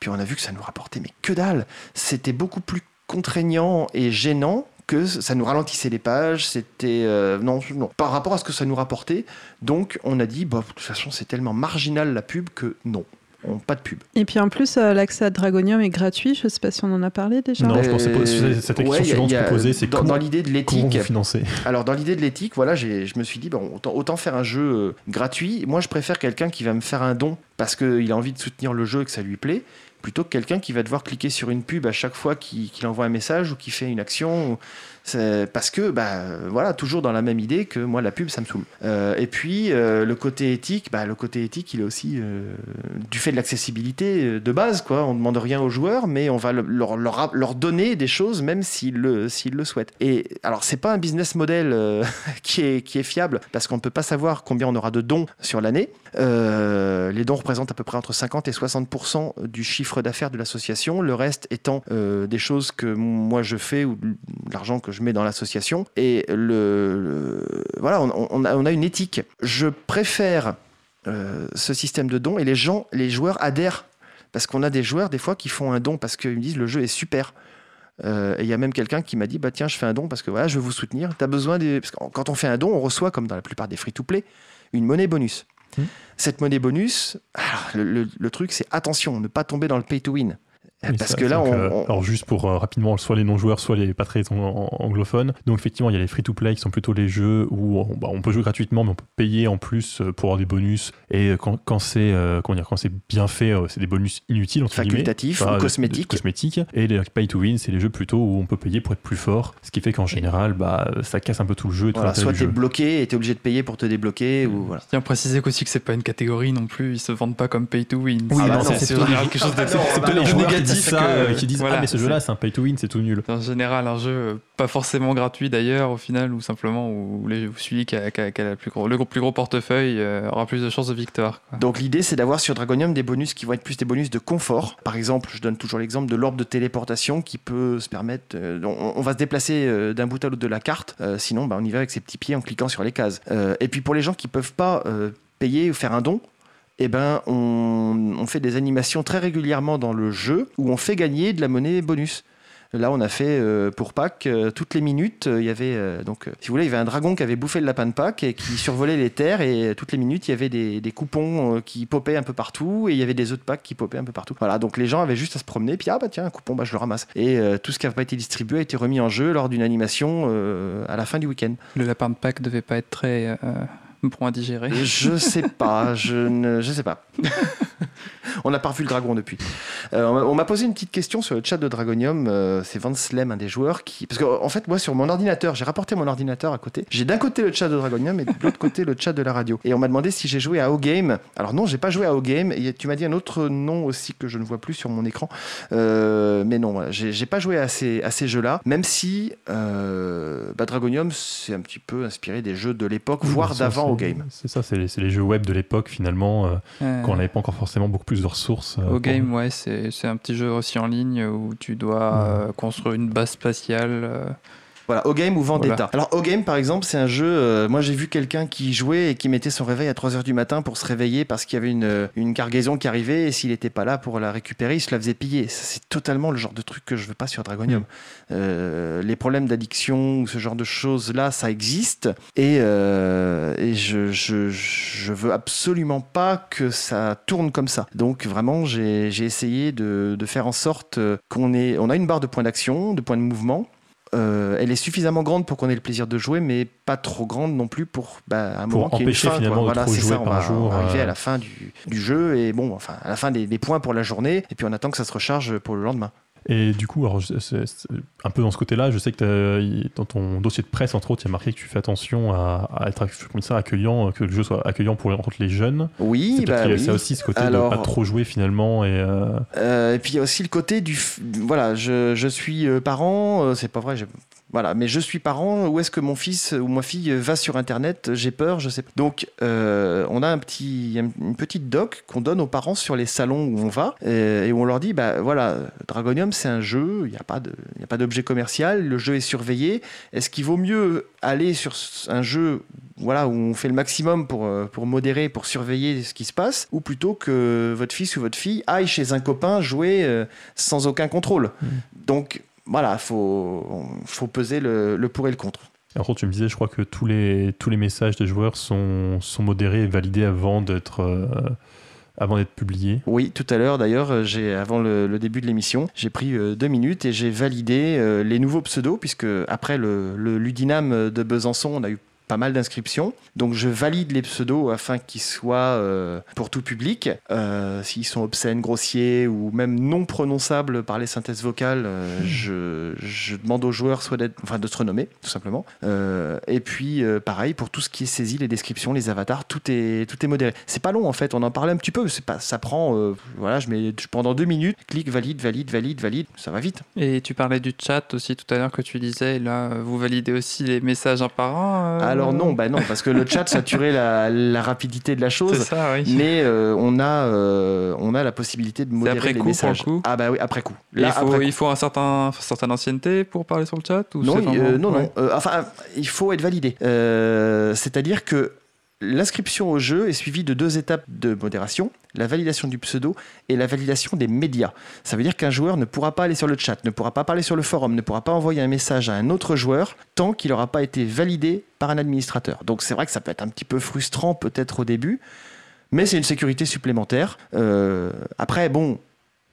Puis on a vu que ça nous rapportait, mais que dalle C'était beaucoup plus contraignant et gênant que ça nous ralentissait les pages. C'était. euh, non, non, par rapport à ce que ça nous rapportait. Donc on a dit, bah, de toute façon, c'est tellement marginal la pub que non, on, pas de pub. Et puis en plus, euh, l'accès à Dragonium est gratuit. Je sais pas si on en a parlé déjà. Non, je pensais pas- c'est- cette question ouais, suivante a- posais, c'est dans, comment- dans l'idée de l'éthique. Alors dans l'idée de l'éthique, voilà, j'ai- je me suis dit bon, autant, autant faire un jeu euh, gratuit. Moi, je préfère quelqu'un qui va me faire un don parce qu'il a envie de soutenir le jeu et que ça lui plaît, plutôt que quelqu'un qui va devoir cliquer sur une pub à chaque fois qu'il envoie un message ou qu'il fait une action. ou- Parce que, bah, voilà, toujours dans la même idée que moi, la pub, ça me saoule. Euh, et puis, euh, le côté éthique, bah, le côté éthique, il est aussi euh, du fait de l'accessibilité euh, de base, quoi. On ne demande rien aux joueurs, mais on va le- leur, leur, donner des choses, même s'ils le, le souhaitent. Et alors, c'est pas un business model euh, qui, est, qui est fiable, parce qu'on ne peut pas savoir combien on aura de dons sur l'année. Euh, les dons représentent à peu près entre 50 et 60% du chiffre d'affaires de l'association, le reste étant euh, des choses que moi je fais ou l'argent que je mets dans l'association. Et le, le- voilà, on, on a, on a une éthique. Je préfère euh, ce système de dons et les gens, les joueurs adhèrent parce qu'on a des joueurs des fois qui font un don parce qu'ils me disent le jeu est super. Euh, et il y a même quelqu'un qui m'a dit bah tiens je fais un don parce que voilà je veux vous soutenir. T'as besoin des parce que quand on fait un don on reçoit comme dans la plupart des free-to-play une monnaie bonus. Hmm. Cette monnaie bonus, alors, le, le- le truc c'est attention ne pas tomber dans le pay to win. Parce ça, que là on, euh, on- Alors juste pour euh, rapidement, soit les non-joueurs, soit les pas très an- an- anglophones. Donc effectivement, il y a les free-to-play qui sont plutôt les jeux où on, bah, on peut jouer gratuitement, mais on peut payer en plus euh, pour avoir des bonus. Et quand, quand c'est euh, comment dire, quand c'est bien fait, c'est des bonus inutiles entre guillemets. facultatif Enfin, ou cosmétique. cosmétiques. Et les pay to win, c'est les jeux plutôt où on peut payer pour être plus fort. Ce qui fait qu'en général, bah, ça casse un peu tout le jeu et tout Voilà, soit t'es bloqué et t'es obligé de payer pour te débloquer ou voilà. Je tiens préciser aussi que c'est pas une catégorie non plus, ils se vendent pas comme pay to win. Oui, Ah bah non, non, c'est quelque chose Ah de disent ça, que- euh, qui disent voilà, ah mais ce jeu-là c'est un pay to win, c'est tout nul. En général, un jeu euh, pas forcément gratuit d'ailleurs, au final, ou simplement où celui qui a, qui a- qui a la plus gros, le plus gros portefeuille euh, aura plus de chances de victoire. quoi. Donc l'idée c'est d'avoir sur Dragonium des bonus qui vont être plus des bonus de confort. Par exemple, je donne toujours l'exemple de l'orbe de téléportation qui peut se permettre. euh, on, on va se déplacer euh, d'un bout à l'autre de la carte. euh, sinon, bah, on y va avec ses petits pieds en cliquant sur les cases. Euh, et puis pour les gens qui peuvent pas euh, payer ou faire un don. Eh ben, on, fait des animations très régulièrement dans le jeu où on fait gagner de la monnaie bonus. Là, on a fait euh, pour Pâques, euh, toutes les minutes, euh, il y avait, donc, si vous voulez, il y avait un dragon qui avait bouffé le lapin de Pâques et qui survolait les terres et toutes les minutes, il y avait des, coupons qui popaient un peu partout et il y avait des de Pâques qui popaient un peu partout. Voilà, donc les gens avaient juste à se promener, puis ah bah tiens, un coupon, bah je le ramasse. Et tout ce qui n'a pas été distribué a été remis en jeu lors d'une animation à la fin du week-end. Le lapin de Pâques devait pas être très euh, bon à digérer. Je sais pas, je ne je sais pas. on n'a pas revu le dragon depuis. Euh, on m'a- posé une petite question sur le chat de Dragonium. euh, c'est Van Slem, un des joueurs, qui. Parce qu'en en fait, moi, sur mon ordinateur, j'ai rapporté mon ordinateur à côté. J'ai d'un côté le chat de Dragonium et de l'autre côté le chat de la radio. Et on m'a demandé si j'ai joué à O-Game. Alors non, j'ai pas joué à O-Game. Et tu m'as dit un autre nom aussi que je ne vois plus sur mon écran. Euh, mais non, voilà, j'ai pas joué à ces, à ces jeux-là. Même si bah, Dragonium, c'est un petit peu inspiré des jeux de l'époque, voire Ça, d'avant c'est- O-Game. C'est ça, c'est les, jeux web de l'époque finalement, euh, Euh, quand on n'avait pas encore forcément beaucoup plus de ressources. euh, Au pour- game, ouais, c'est un petit jeu aussi en ligne où tu dois Ouais. euh, construire une base spatiale. Voilà, O-Game ou Vendetta. Voilà. Alors O-Game par exemple, c'est un jeu, euh, moi j'ai vu quelqu'un qui jouait et qui mettait son réveil à 3h du matin pour se réveiller parce qu'il y avait une, euh, une cargaison qui arrivait et s'il n'était pas là pour la récupérer, il se la faisait piller. C'est totalement le genre de truc que je veux pas sur Dragonium. Euh, les problèmes d'addiction ou ce genre de choses-là, ça existe et, euh, et je, je, je veux absolument pas que ça tourne comme ça. Donc vraiment, j'ai essayé de, de faire en sorte qu'on ait, on a une barre de points d'action, de points de mouvement. Euh, elle est suffisamment grande pour qu'on ait le plaisir de jouer, mais pas trop grande non plus pour bah, un Pour moment une empêcher fin, quoi. finalement de Voilà, trop jouer ça, on par va, jour, on va arriver euh. à la fin du, du jeu et bon, enfin à la fin des, des points pour la journée, et puis on attend que ça se recharge pour le lendemain. Et du coup, alors, un peu dans ce côté-là, je sais que il- dans ton dossier de presse, entre autres, il y a marqué que tu fais attention à, à être comme ça, accueillant, que le jeu soit accueillant pour entre les jeunes. Oui, bah qu'il y a oui. ça aussi, ce côté Alors- de pas trop jouer finalement. Et, euh, Euh, et puis il y a aussi le côté du. Voilà, je, je suis euh, parent, euh, c'est pas vrai, j'ai- voilà, mais je suis parent, où est-ce que mon fils ou ma fille va sur Internet? J'ai peur, je sais pas. Donc, euh, on a un petit, une petite doc qu'on donne aux parents sur les salons où on va, euh, et où on leur dit bah voilà, Dragonium, c'est un jeu, il n'y a pas de- il y a pas d'objet commercial, le jeu est surveillé. Est-ce qu'il vaut mieux aller sur un jeu voilà, où on fait le maximum pour, euh, pour modérer, pour surveiller ce qui se passe, ou plutôt que votre fils ou votre fille aille chez un copain jouer euh, sans aucun contrôle? Donc voilà, faut, faut peser le, le pour et le contre. entre autres, tu me disais, je crois que tous les, tous les messages des joueurs sont, sont modérés et validés avant d'être euh, avant d'être publiés. Oui, tout à l'heure d'ailleurs, euh, avant le, le début de l'émission, j'ai pris euh, deux minutes et j'ai validé euh, les nouveaux pseudos, puisque après le, le Ludinam de Besançon, on a eu pas mal d'inscriptions. Donc je valide les pseudos afin qu'ils soient euh, pour tout public. Euh, S'ils sont obscènes, grossiers ou même non prononçables par les synthèses vocales, euh, je, je demande aux joueurs soit d'être, enfin de se renommer tout simplement. Et puis pareil pour tout ce qui est saisi, les descriptions, les avatars, tout est tout est modéré. C'est pas long en fait. On en parlait un petit peu. Pas, ça prend voilà, je mets je- pendant deux minutes, clique valide, valide, valide, valide. Ça va vite. Et tu parlais du chat aussi tout à l'heure que tu disais, là, vous validez aussi les messages un par un euh, Alors non, bah non, parce que le chat saturait la, la rapidité de la C'est chose. ça, oui. Mais euh, on, a, euh, on a la possibilité de modérer après les coup, messages. coup ah bah oui, après coup. Là, il, faut, après il faut un certain, certaine ancienneté pour parler sur le chat ou Non, il- euh, vraiment- non, non. Enfin, il faut être validé. C'est-à-dire que l'inscription au jeu est suivie de deux étapes de modération la validation du pseudo et la validation des médias. Ça veut dire qu'un joueur ne pourra pas aller sur le chat, ne pourra pas parler sur le forum, ne pourra pas envoyer un message à un autre joueur tant qu'il n'aura pas été validé par un administrateur. Donc c'est vrai que ça peut être un petit peu frustrant peut-être au début, mais c'est une sécurité supplémentaire. Euh, après, bon,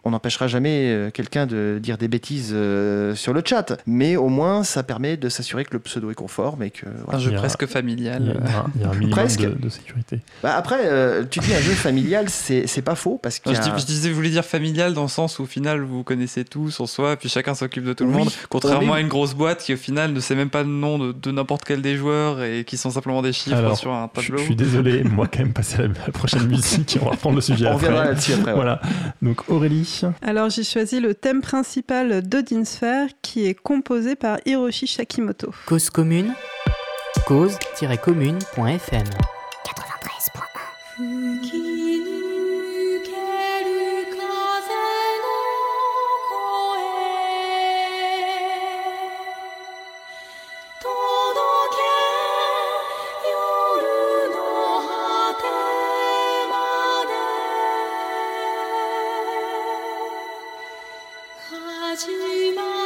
on n'empêchera jamais euh, quelqu'un de dire des bêtises euh, sur le chat, mais au moins ça permet de s'assurer que le pseudo est conforme et que. voilà. Un jeu presque Il y, familial. il y a un minimum Presque. de, de sécurité. Bah, après, euh, tu dis un jeu familial, c'est c'est pas faux parce y je, je disais, vous voulez dire familial dans le sens où au final vous vous connaissez tous en soi, puis chacun s'occupe de tout le monde. Contrairement on à une grosse boîte qui au final ne sait même pas le nom de, de n'importe quel des joueurs et qui sont simplement des chiffres Alors, sur un Je, tableau. je suis désolé, moi quand même passer à la, prochaine musique et on va reprendre le sujet On après. reviendra là-dessus après. ouais. Voilà. Donc Aurélie, Alors j'ai choisi le thème principal d'Odin Sphere qui est composé par Hiroshi Shakimoto. Cause commune, cause-commune.fm 93.1「马骑马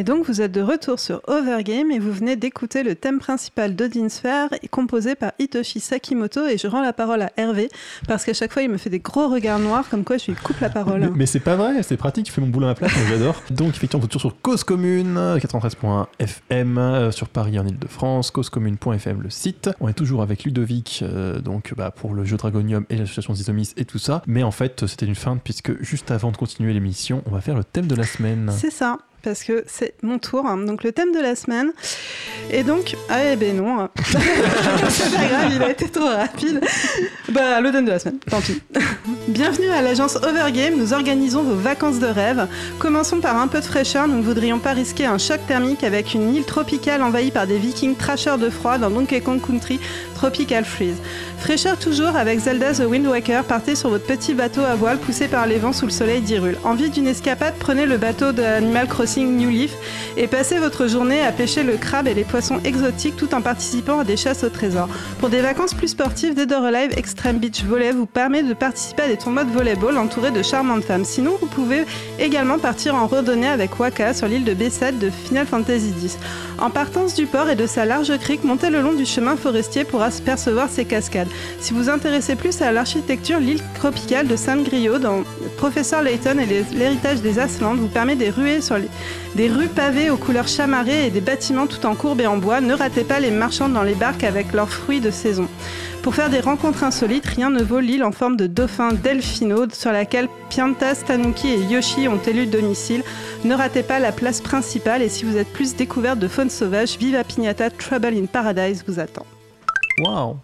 Et donc vous êtes de retour sur Overgame et vous venez d'écouter le thème principal d'Odin Sphere composé par Hitoshi Sakimoto et je rends la parole à Hervé parce qu'à chaque fois il me fait des gros regards noirs comme quoi je lui coupe la parole. Mais, mais c'est pas vrai, c'est pratique, il fait mon boulot à la place, j'adore. Donc effectivement, vous êtes toujours sur Cause Commune, 93.1 FM, euh, sur Paris en Ile-de-France, causecommune.fm le site. On est toujours avec Ludovic, euh, donc bah, pour le jeu Dragonium et l'association Zizomis et tout ça. Mais en fait, c'était une feinte puisque juste avant de continuer l'émission, on va faire le thème de la semaine. C'est ça parce que c'est mon tour. Donc le thème de la semaine. Et donc, ah eh ben non, c'est pas grave, il a été trop rapide. Bah le thème de la semaine, tant pis. Bienvenue à l'agence Overgame, nous organisons vos vacances de rêve. Commençons par un peu de fraîcheur, nous ne voudrions pas risquer un choc thermique avec une île tropicale envahie par des vikings trasheurs de froid dans Donkey Kong Country Tropical Freeze. Fraîcheur toujours avec Zelda The Wind Waker, partez sur votre petit bateau à voile poussé par les vents sous le soleil d'Hyrule. Envie d'une escapade, prenez le bateau de Animal Crossing New Leaf et passez votre journée à pêcher le crabe et les poissons exotiques tout en participant à des chasses au trésor. Pour des vacances plus sportives, Dead or Alive Extreme Beach Volley vous permet de participer à des tournois de volleyball entourés de charmantes femmes. Sinon, vous pouvez également partir en randonnée avec Waka sur l'île de Bessade de Final Fantasy X. En partance du port et de sa large crique, montez le long du chemin forestier pour apercevoir ses cascades. Si vous intéressez plus à l'architecture, l'île tropicale de Saint-Griot dans Professeur Layton et l'héritage des Aslandes vous permet des ruées sur les- des rues pavées aux couleurs chamarrées et des bâtiments tout en courbe et en bois. Ne ratez pas les marchands dans les barques avec leurs fruits de saison. Pour faire des rencontres insolites, rien ne vaut l'île en forme de dauphin Delfino sur laquelle Piantas, Tanuki et Yoshi ont élu domicile. Ne ratez pas la place principale et si vous êtes plus découverte de faune sauvage, Viva Pignata Trouble in Paradise vous attend. Waouh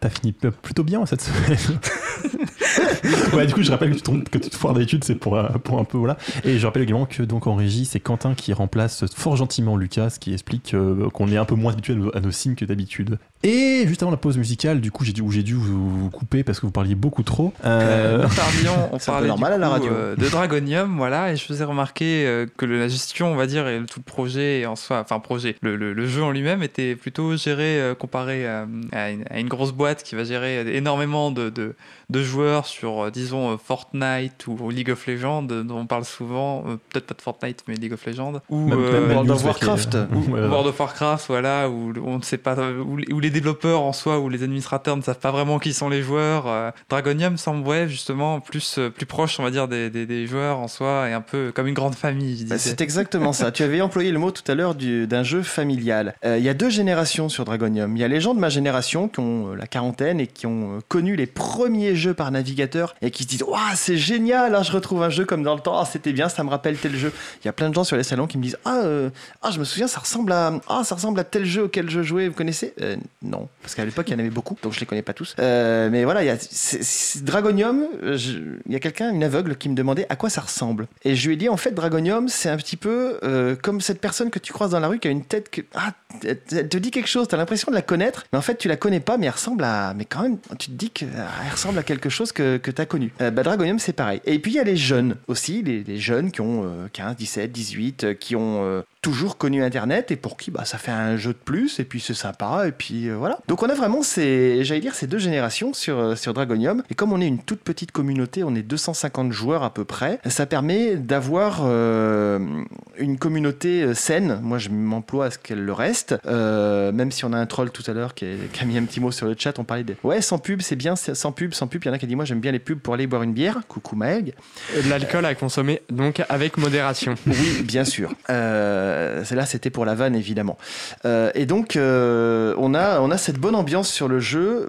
T'as fini plutôt bien cette semaine. ouais, du coup, je rappelle que tu te, trompes- que tu te foires d'habitude, c'est pour, un- pour un peu, voilà. Et je rappelle également que, donc, en régie, c'est Quentin qui remplace fort gentiment Lucas, ce qui explique euh, qu'on est un peu moins habitué à nos, à nos signes que d'habitude. Et juste avant la pause musicale, du coup, j'ai dû, où j'ai dû vous, vous couper parce que vous parliez beaucoup trop. Euh, parlions, on parlait normal à la radio. euh, de Dragonium, voilà, et je faisais remarquer euh, que le- la gestion, on va dire, et tout le projet en soi, enfin projet, le, le- le jeu en lui-même était plutôt géré euh, comparé à, à une, à une grosse boîte qui va gérer énormément de, de- de joueurs sur, euh, disons, euh, Fortnite ou League of Legends, euh, dont on parle souvent, euh, peut-être pas de Fortnite, mais League of Legends, ou Même- euh, même World of Warcraft. ou World of Warcraft, voilà, où on ne sait pas, où, où les développeurs en soi, ou les administrateurs ne savent pas vraiment qui sont les joueurs. euh, Dragonium semble, ouais, justement, plus, plus proche, on va dire, des, des- des joueurs en soi, et un peu comme une grande famille, Bah. C'est exactement ça. Tu avais employé le mot tout à l'heure du- d'un jeu familial. Euh, Il y a deux générations sur Dragonium. Il y a les gens de ma génération qui ont la quarantaine et qui ont connu les premiers jeux par et qui se disent Waouh, c'est génial, là, je retrouve un jeu comme dans le temps, Ah, c'était bien, ça me rappelle tel jeu. Il y a plein de gens sur les salons qui me disent Ah, euh, ah je me souviens, ça ressemble, à, ah, ça ressemble à tel jeu auquel je jouais, vous connaissez? Euh, Non, parce qu'à l'époque, il y en avait beaucoup, donc je les connais pas tous. Euh, mais voilà, il y a, Dragonium, il y a quelqu'un, une aveugle, qui me demandait à quoi ça ressemble. Et je lui ai dit, en fait, Dragonium, c'est un petit peu comme cette personne que tu croises dans la rue qui a une tête que. Ah, elle te dit quelque chose, tu as l'impression de la connaître, mais en fait, tu la connais pas, mais elle ressemble à. Mais quand même, tu te dis qu'elle ressemble à quelque chose que, que tu as connu. Euh, bah, Dragonium, c'est pareil. Et puis, il y a les jeunes aussi, les, jeunes qui ont euh, 15, 17, 18, euh, qui ont. euh, toujours connu Internet et pour qui bah, ça fait un jeu de plus et puis c'est sympa et puis euh, voilà. Donc on a vraiment ces, j'allais dire ces deux générations sur, sur Dragonium et comme on est une toute petite communauté, on est 250 joueurs à peu près, ça permet d'avoir une communauté saine. Moi je m'emploie à ce qu'elle le reste, même si on a un troll tout à l'heure qui, qui a mis un petit mot sur le chat, on parlait des... Ouais sans pub c'est bien, sans pub, sans pub, il y en a qui a dit moi j'aime bien les pubs pour aller boire une bière, coucou Maëg. De l'alcool à consommer donc avec modération. Oui, bien sûr. Euh, là, c'était pour la vanne, évidemment. Euh, et donc, euh, on, a, on a cette bonne ambiance sur le jeu.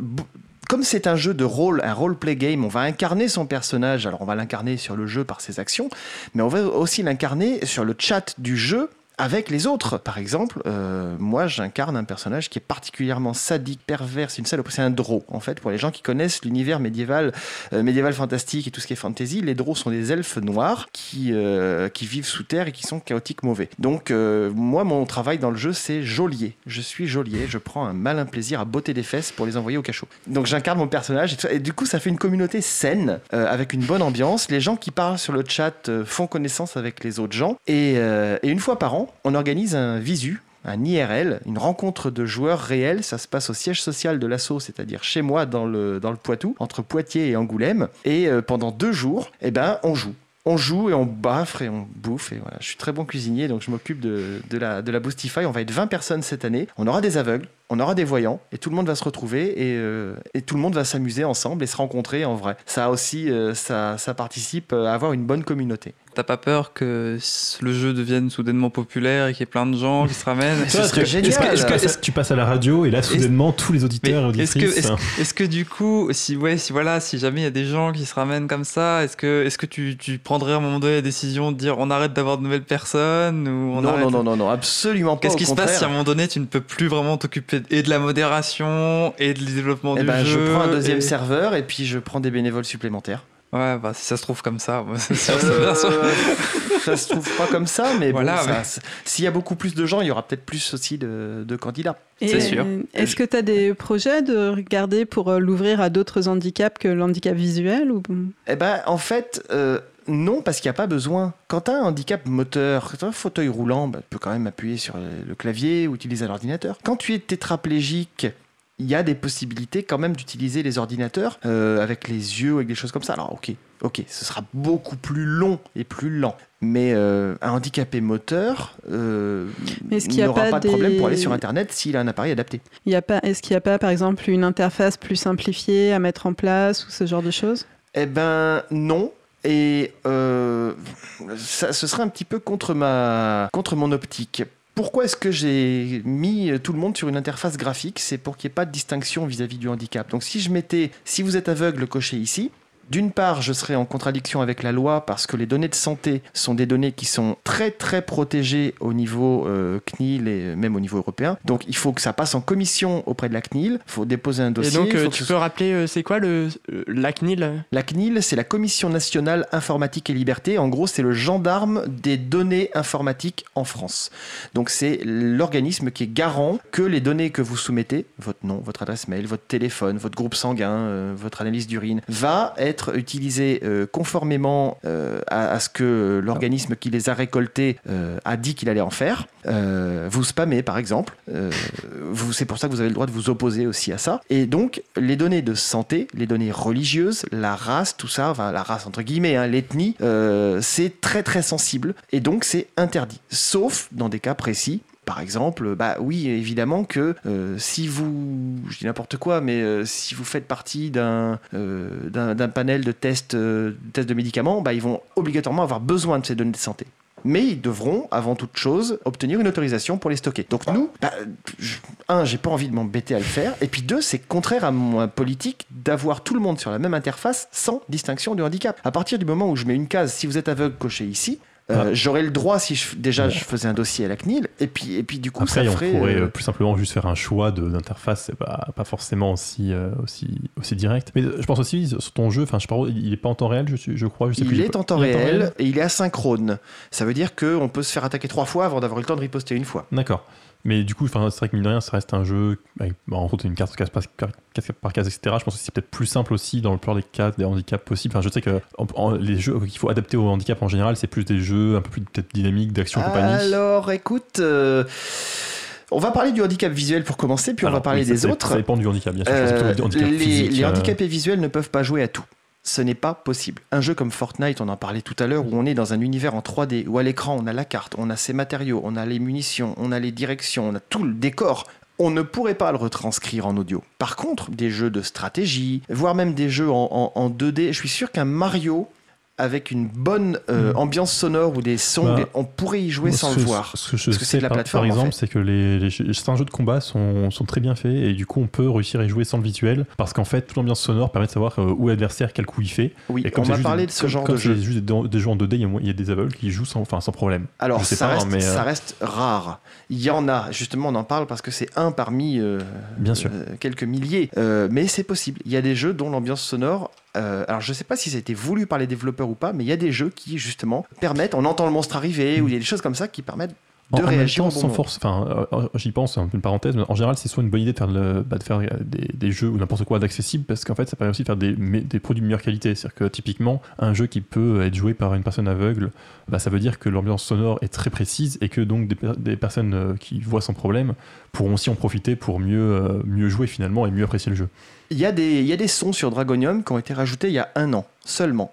Comme c'est un jeu de rôle, un role-play game, on va incarner son personnage. Alors, on va l'incarner sur le jeu par ses actions, mais on va aussi l'incarner sur le chat du jeu avec les autres. Par exemple, euh, moi, j'incarne un personnage qui est particulièrement sadique, pervers. C'est une salope. C'est un draw, en fait. Pour les gens qui connaissent l'univers médiéval, euh, médiéval fantastique et tout ce qui est fantasy, les draws sont des elfes noirs qui, euh, qui vivent sous terre et qui sont chaotiques mauvais. Donc, moi, mon travail dans le jeu, c'est geôlier. Je suis geôlier. Je prends un malin plaisir à botter des fesses pour les envoyer au cachot. Donc, j'incarne mon personnage et, tout ça. Et du coup, ça fait une communauté saine, avec une bonne ambiance. Les gens qui parlent sur le chat font connaissance avec les autres gens. Et une fois par an, on organise un visu un IRL, une rencontre de joueurs réels. Ça se passe au siège social de l'assaut, c'est-à-dire chez moi dans le, dans le Poitou, entre Poitiers et Angoulême. Et euh, pendant deux jours, eh ben, on joue. On joue et on baffre et on bouffe. Et voilà. Je suis très bon cuisinier, donc je m'occupe de, de la, de la Boostify. On va être 20 personnes cette année. On aura des aveugles, on aura des voyants, et tout le monde va se retrouver et, euh, et tout le monde va s'amuser ensemble et se rencontrer en vrai. Ça aussi, euh, ça, ça participe à avoir une bonne communauté. T'as pas peur que le jeu devienne soudainement populaire et qu'il y ait plein de gens qui se ramènent? Ce serait génial. Est-ce que, est-ce que- est-ce que tu passes à la radio et là, soudainement, tous les auditeurs et est-ce que, auditrices. est-ce, hein. est-ce que du coup, si ouais, si voilà, si jamais il y a des gens qui se ramènent comme ça, est-ce que, est-ce que tu, tu prendrais à un moment donné la décision de dire on arrête d'avoir de nouvelles personnes ou on non, arrête non, non, non, non, absolument pas. Qu'est-ce qui se passe si à un moment donné tu ne peux plus vraiment t'occuper et de la modération et du développement Eh du ben, jeu je prends un deuxième et- serveur et puis je prends des bénévoles supplémentaires. Ouais, bah si ça se trouve comme ça, c'est sûr, Euh, ça se trouve pas comme ça, mais Voilà, s'il y a beaucoup plus de gens, il y aura peut-être plus aussi de, de candidats. C'est sûr. Est-ce que tu as des projets de regarder pour euh, l'ouvrir à d'autres handicaps que l'handicap visuel ou... Eh ben, en fait, euh, non, parce qu'il n'y a pas besoin. Quand tu as un handicap moteur, quand as un fauteuil roulant, bah, tu peux quand même appuyer sur le clavier ou utiliser un ordinateur. Quand tu es tétraplégique, il y a des possibilités quand même d'utiliser les ordinateurs euh, avec les yeux, avec des choses comme ça. Alors, ok, ok, ce sera beaucoup plus long et plus lent. Mais euh, un handicapé moteur euh, n'aura pas pas, de problème pour aller sur Internet s'il a un appareil adapté. Il y a pas, Est-ce qu'il n'y a pas, par exemple, une interface plus simplifiée à mettre en place ou ce genre de choses? Eh ben non. Et euh, ça, ce serait un petit peu contre, ma, contre mon optique. Pourquoi est-ce que j'ai mis tout le monde sur une interface graphique? C'est pour qu'il n'y ait pas de distinction vis-à-vis du handicap. Donc si je mettais, si vous êtes aveugle, cochez ici. D'une part, je serais en contradiction avec la loi parce que les données de santé sont des données qui sont très très protégées au niveau euh, CNIL et même au niveau européen. Donc il faut que ça passe en commission auprès de la CNIL. Il faut déposer un Et dossier. donc, il euh, tu ce peux rappeler, euh, c'est quoi le la CNIL? La CNIL, c'est la Commission nationale informatique et liberté. En gros, c'est le gendarme des données informatiques en France. Donc, c'est l'organisme qui est garant que les données que vous soumettez, votre nom, votre adresse mail, votre téléphone, votre groupe sanguin, votre analyse d'urine, va être utilisé euh, conformément euh, à, ce que l'organisme qui les a récoltés euh, a dit qu'il allait en faire. Vous spammez, par exemple. C'est pour ça que vous avez le droit de vous opposer aussi à ça. Et donc, les données de santé, les données religieuses, la race, tout ça, enfin la race entre guillemets, hein, l'ethnie, c'est très très sensible. Et donc, c'est interdit. Sauf dans des cas précis. Par exemple, bah oui, évidemment que euh, si vous, je dis n'importe quoi, mais euh, si vous faites partie d'un euh, d'un panel de tests, de tests de médicaments, bah, ils vont obligatoirement avoir besoin de ces données de santé mais ils devront, avant toute chose, obtenir une autorisation pour les stocker. Donc nous, bah, je- un, j'ai pas envie de m'embêter à le faire, et puis deux, c'est contraire à mon politique d'avoir tout le monde sur la même interface sans distinction du handicap. À partir du moment où je mets une case, si vous êtes aveugle, cochez ici. Euh, Ah. J'aurais le droit si je, déjà je faisais un dossier à la CNIL et puis et puis du coup Après, ça on ferait pourrait euh, euh, plus simplement juste faire un choix d'interface, c'est pas, pas forcément aussi, euh, aussi, aussi direct. Mais je pense aussi sur ton jeu, enfin, je pas, il est pas en temps réel, je, suis- je crois, je sais plus. il est en temps il est réel et il est asynchrone. Ça veut dire qu'on peut se faire attaquer trois fois avant d'avoir eu le temps de riposter une fois. D'accord. Mais du coup, c'est vrai que mine de rien, ça reste un jeu avec, bah, en gros, une carte case par, case par case, etc. Je pense que c'est peut-être plus simple aussi dans le plupart des cas des handicaps possibles. Enfin, je sais que en- en- les jeux qu'il faut adapter au handicap en général, c'est plus des jeux un peu plus peut-être dynamiques, d'action compagnie. Alors, écoute, euh, on va parler du handicap visuel pour commencer, puis on va parler oui, ça, des ça- autres. Ça dépend du handicap, bien sûr. Euh, handicap les, les euh, handicapés visuels ne peuvent pas jouer à tout. Ce n'est pas possible. Un jeu comme Fortnite, on en parlait tout à l'heure, où on est dans un univers en 3D, où à l'écran on a la carte, on a ses matériaux, on a les munitions, on a les directions, on a tout le décor. On ne pourrait pas le retranscrire en audio. Par contre, des jeux de stratégie, voire même des jeux en, en- en 2D, je suis sûr qu'un Mario avec une bonne euh, Mhm. ambiance sonore ou des sons, Bah, on pourrait y jouer sans le voir. Ce que je Parce que c'est de la par, plateforme, par en exemple, fait. c'est que les, les- certains jeux de combat sont, sont très bien faits et du coup on peut réussir à y jouer sans le visuel parce qu'en fait toute l'ambiance sonore permet de savoir euh, où l'adversaire, quel coup il fait. Oui, Et on m'a parlé de ce comme- genre comme de jeu. juste des, des jeux en 2D, il y a, des aveugles qui jouent sans, enfin, sans problème. Alors, Je sais ça, pas, reste, mais, euh, ça reste rare. Il y en a, justement, on en parle parce que c'est un parmi euh, Bien sûr. quelques milliers. Mais c'est possible. Il y a des jeux dont l'ambiance sonore. Euh, alors, je sais pas si ça a été voulu par les développeurs ou pas, mais il y a des jeux qui, justement, permettent, on entend le monstre arriver, ou il y a des choses comme ça qui permettent de En- en réagir temps, au bon sans moment. force. Enfin, euh, j'y pense, peu une parenthèse, mais en général, c'est soit une bonne idée de faire, le- bah, de faire euh, des, des jeux ou n'importe quoi d'accessible, parce qu'en fait, ça permet aussi de faire des, produits de meilleure qualité. C'est-à-dire que typiquement, un jeu qui peut être joué par une personne aveugle, bah, ça veut dire que l'ambiance sonore est très précise et que donc des, per- des personnes euh, qui voient sans problème pourront aussi en profiter pour mieux, euh, mieux jouer finalement et mieux apprécier le jeu. Il y, a des, y a des sons sur Dragonium qui ont été rajoutés il y a un an. seulement.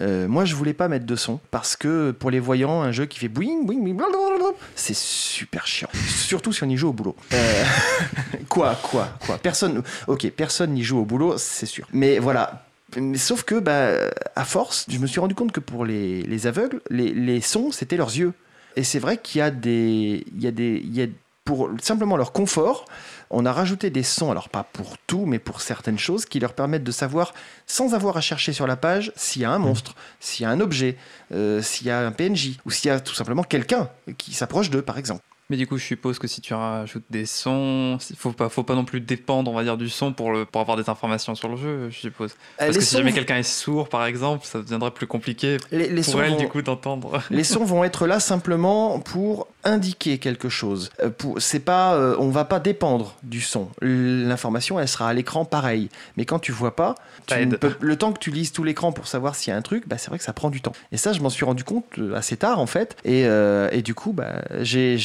Euh, moi, je voulais pas mettre de son parce que pour les voyants, un jeu qui fait boing, boing, blablabla, c'est super chiant. Surtout si on y joue au boulot. Euh, quoi, quoi, quoi Personne. Ok, personne n'y joue au boulot, c'est sûr. Mais voilà. Mais sauf que, bah, à force, je me suis rendu compte que pour les, les aveugles, les, les sons, c'était leurs yeux. Et c'est vrai qu'il y a des, il y a des, il y a pour simplement leur confort, on a rajouté des sons, alors pas pour tout, mais pour certaines choses, qui leur permettent de savoir, sans avoir à chercher sur la page, s'il y a un monstre, s'il y a un objet, euh, s'il y a un PNJ, ou s'il y a tout simplement quelqu'un qui s'approche d'eux, par exemple. Mais du coup, je suppose que si tu rajoutes des sons, il faut pas, faut pas non plus dépendre, on va dire, du son pour, le, pour avoir des informations sur le jeu, je suppose. Euh, Parce les que si jamais quelqu'un est sourd, par exemple, ça deviendrait plus compliqué les, les pour elle, vont- du coup, d'entendre. Les sons vont être là simplement pour indiquer quelque chose. Euh, C'est pas, euh, on va pas dépendre du son. L'information, elle sera à l'écran pareil. Mais quand tu vois pas, tu peux- le temps que tu lises tout l'écran pour savoir s'il y a un truc, bah, c'est vrai que ça prend du temps. Et ça, je m'en suis rendu compte euh, assez tard en fait. Et, euh, et du coup, bah, j'ai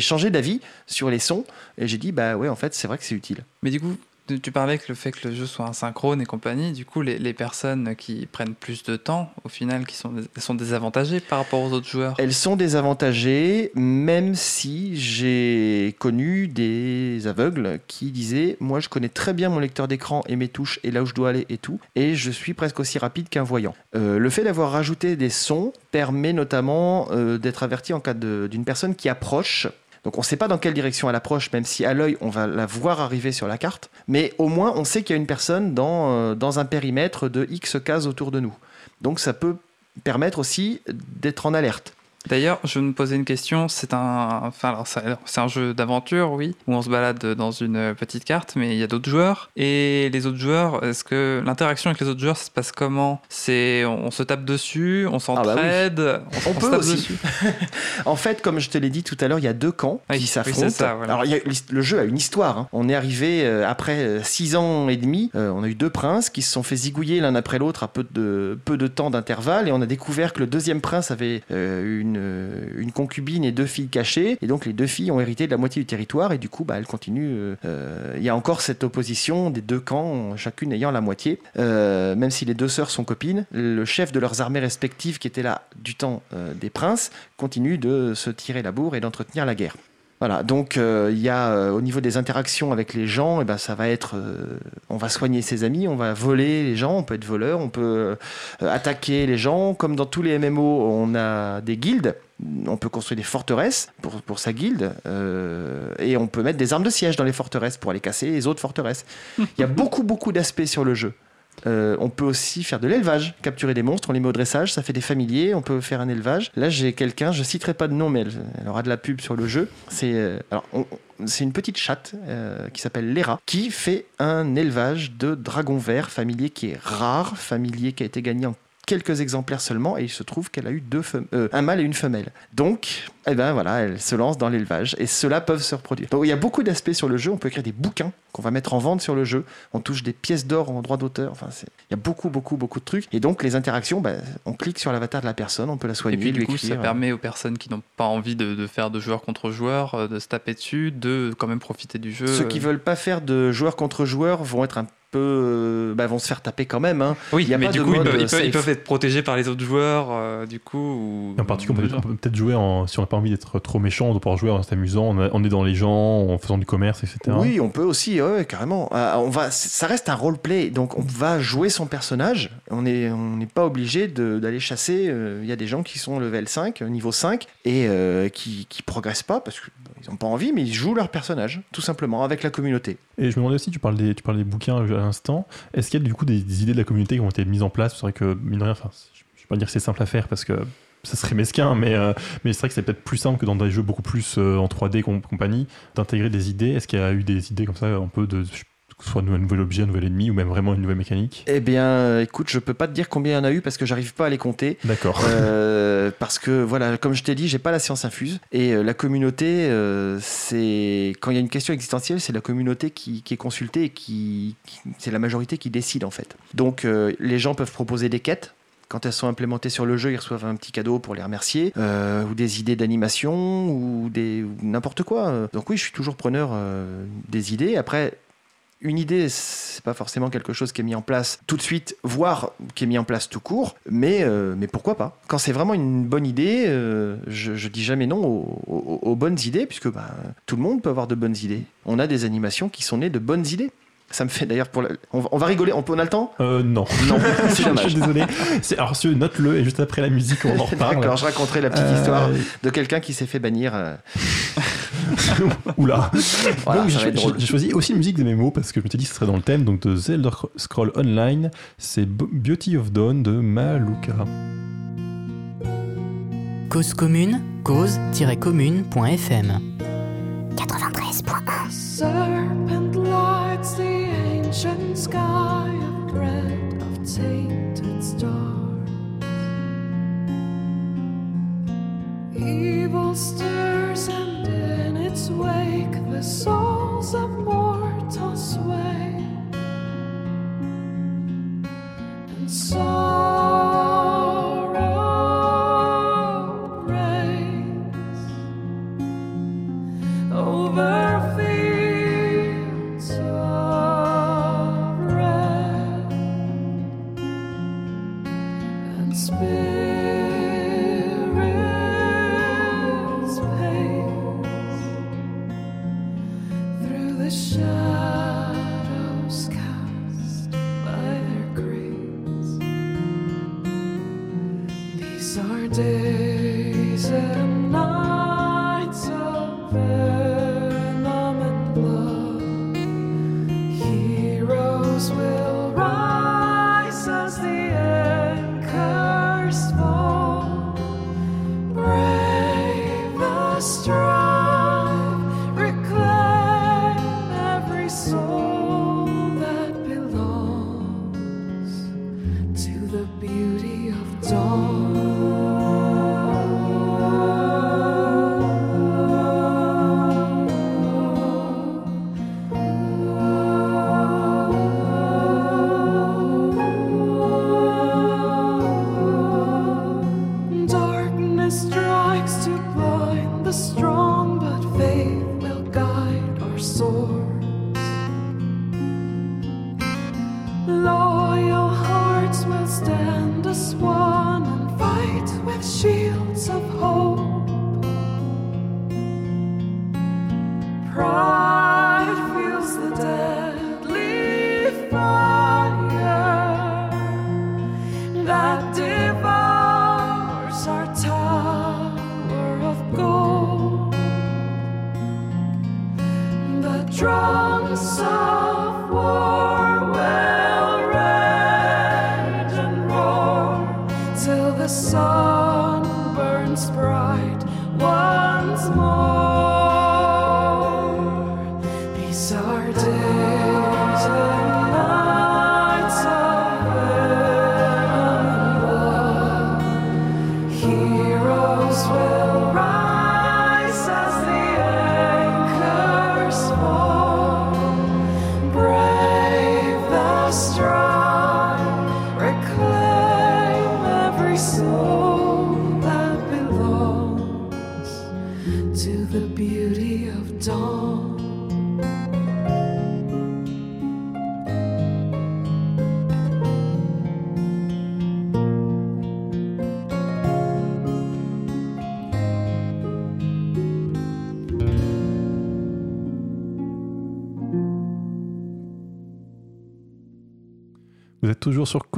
changé d'avis sur les sons et j'ai dit bah ouais, en fait, c'est vrai que c'est utile. Mais du coup, tu- parlais que le fait que le jeu soit asynchrone et compagnie, du coup, les, personnes qui prennent plus de temps, au final, qui sont, sont désavantagées par rapport aux autres joueurs. Elles sont désavantagées, même si j'ai connu des aveugles qui disaient Moi, je connais très bien mon lecteur d'écran et mes touches et là où je dois aller et tout, et je suis presque aussi rapide qu'un voyant. Euh, le fait d'avoir rajouté des sons permet notamment euh, d'être averti en cas d'une personne qui approche. Donc on ne sait pas dans quelle direction elle approche, même si à l'œil on va la voir arriver sur la carte, mais au moins on sait qu'il y a une personne dans, euh, dans un périmètre de X cases autour de nous. Donc ça peut permettre aussi d'être en alerte. D'ailleurs, je me posais une question. C'est un, enfin, c'est un jeu d'aventure, oui, où on se balade dans une petite carte, mais il y a d'autres joueurs. Et les autres joueurs, est-ce que l'interaction avec les autres joueurs, ça se passe comment? C'est, on, se tape dessus, on bah oui. s'entraide, on, On se peut tape aussi. dessus. En fait, comme je te l'ai dit tout à l'heure, il y a deux camps Oui, qui s'affrontent. voilà. Alors, il y a- le jeu a une histoire. hein. On est arrivé euh, après euh, six ans et demi. euh, on a eu deux princes qui se sont fait zigouiller l'un après l'autre à peu de, peu de temps d'intervalle. Et on a découvert que le deuxième prince avait euh, une, euh, une concubine et deux filles cachées. Et donc, les deux filles ont hérité de la moitié du territoire. Et du coup, bah, elles continuent. euh, euh, Il y a encore cette opposition des deux camps, chacune ayant la moitié. Même si les deux sœurs sont copines, le chef de leurs armées respectives qui était là du temps des princes continue de se tirer la bourre et d'entretenir la guerre. Voilà, donc euh, il y a euh, au niveau des interactions avec les gens, et ben, ça va être, euh, on va soigner ses amis, on va voler les gens, on peut être voleur, on peut attaquer les gens, comme dans tous les MMO, on a des guildes, on peut construire des forteresses pour, pour sa guilde, et on peut mettre des armes de siège dans les forteresses pour aller casser les autres forteresses. Il y a beaucoup beaucoup d'aspects sur le jeu. Euh, on peut aussi faire de l'élevage, capturer des monstres, on les met au dressage, ça fait des familiers, on peut faire un élevage. Là, j'ai quelqu'un, je citerai pas de nom, mais elle, aura de la pub sur le jeu. C'est euh, une petite chatte euh, qui s'appelle Lera, qui fait un élevage de dragon vert familier qui est rare, familier qui a été gagné en quelques exemplaires seulement, et il se trouve qu'elle a eu deux un mâle et une femelle. Donc, eh ben voilà, elle se lance dans l'élevage, et ceux-là peuvent se reproduire. Donc, il y a beaucoup d'aspects sur le jeu. On peut écrire des bouquins qu'on va mettre en vente sur le jeu. On touche des pièces d'or en droit d'auteur. Enfin, c'est- il y a beaucoup, beaucoup, beaucoup de trucs. Et donc, les interactions, ben, on clique sur l'avatar de la personne, on peut la soigner, Et puis lui du coup, écrire. ça permet aux personnes qui n'ont pas envie de, de faire de joueur contre joueur, euh, de se taper dessus, de quand même profiter du jeu. Ceux qui euh. veulent pas faire de joueur contre joueur vont être un peu, euh, bah, vont se faire taper quand même. hein. Oui, il y a mais pas du de coup, ils peuvent, ils, être protégés par les autres joueurs, euh, du coup. Ou, En particulier, on peut, peut-être jouer en, pas envie d'être trop méchant, on doit pouvoir jouer en s'amusant, on, est dans les gens, en faisant du commerce, etc. Oui, on peut aussi, ouais, carrément. Ah, on va, ça reste un roleplay, donc on va jouer son personnage. On n'est on n'est pas obligé d'aller chasser. euh, Il y a des gens qui sont level 5, euh, niveau 5, et euh, qui, qui progressent pas parce qu'ils n'ont pas envie, mais ils jouent leur personnage, tout simplement, avec la communauté. Et je me demandais aussi, tu parles des, tu parles des bouquins à l'instant, est-ce qu'il y a du coup des, des idées de la communauté qui ont été mises en place? C'est vrai que, mine de rien, enfin, je ne vais pas dire que c'est simple à faire parce que ça serait mesquin, mais, euh, mais c'est vrai que c'est peut-être plus simple que dans des jeux beaucoup plus euh, en 3D com- compagnie, d'intégrer des idées. Est-ce qu'il y a eu des idées comme ça, un peu de que ce soit un nouvel objet, un nouvel ennemi, ou même vraiment une nouvelle mécanique? Eh bien, euh, écoute, je peux pas te dire combien il y en a eu parce que j'arrive pas à les compter. D'accord. Euh, parce que voilà, comme je t'ai dit, j'ai pas la science infuse et euh, la communauté, euh, c'est quand il y a une question existentielle, c'est la communauté qui, qui est consultée et qui, qui- c'est la majorité qui décide en fait. Donc les gens peuvent proposer des quêtes. Quand elles sont implémentées sur le jeu, ils reçoivent un petit cadeau pour les remercier, euh, ou des idées d'animation, ou des n'importe quoi. Donc oui, je suis toujours preneur euh, des idées. Après, une idée, c'est pas forcément quelque chose qui est mis en place tout de suite, voire qui est mis en place tout court, mais, euh, mais pourquoi pas Quand c'est vraiment une bonne idée, je, dis jamais non aux, bonnes idées, puisque bah, tout le monde peut avoir de bonnes idées. On a des animations qui sont nées de bonnes idées. Ça me fait d'ailleurs pour. la- On, va- on va rigoler, on, peut- on a le temps? Euh, non. Non, c'est Je dommage. suis désolé. C'est- Alors, si, note-le et juste après la musique, on en reparle. D'accord, je raconterai la petite Euh, histoire de quelqu'un qui s'est fait bannir. euh, Oula. Voilà, j'ai choisi aussi une musique de mes mots parce que je me suis dit que ce serait dans le thème donc de The Elder Scroll Online. C'est Beauty of Dawn de Maluka. Cause commune, cause-commune.fm 93.1 serpent lights the ancient sky of of tainted stars. Evil stirs, and in its wake the souls of mortals sway. And sorrow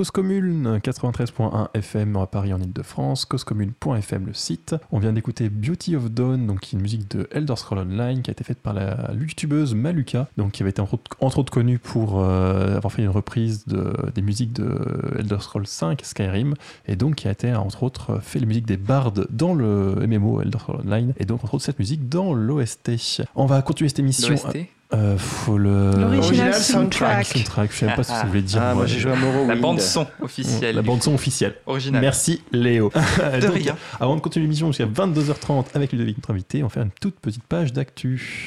Cause Commune, 93.1 FM à Paris en Ile-de-France, causecommune.fm le site. On vient d'écouter Beauty of Dawn, donc une musique de Elder Scroll Online qui a été faite par la youtubeuse Maluka, donc qui avait été entre autres, connue pour euh, avoir fait une reprise de, des musiques de Elder Scroll 5 Skyrim, et donc qui a été entre autres fait les musiques des bardes dans le MMO Elder Scroll Online, et donc entre autres cette musique dans l'OST. On va continuer cette émission. Euh, faut le L'original Original soundtrack. soundtrack. Je savais pas ce que ça voulait dire. Ah, moi j'ai joué à Morrowind. La bande son officielle. La bande son officielle. Merci Léo. De Donc, rien. Avant de continuer l'émission jusqu'à 22h30 avec Ludovic, notre invité, on va faire une toute petite page d'actu.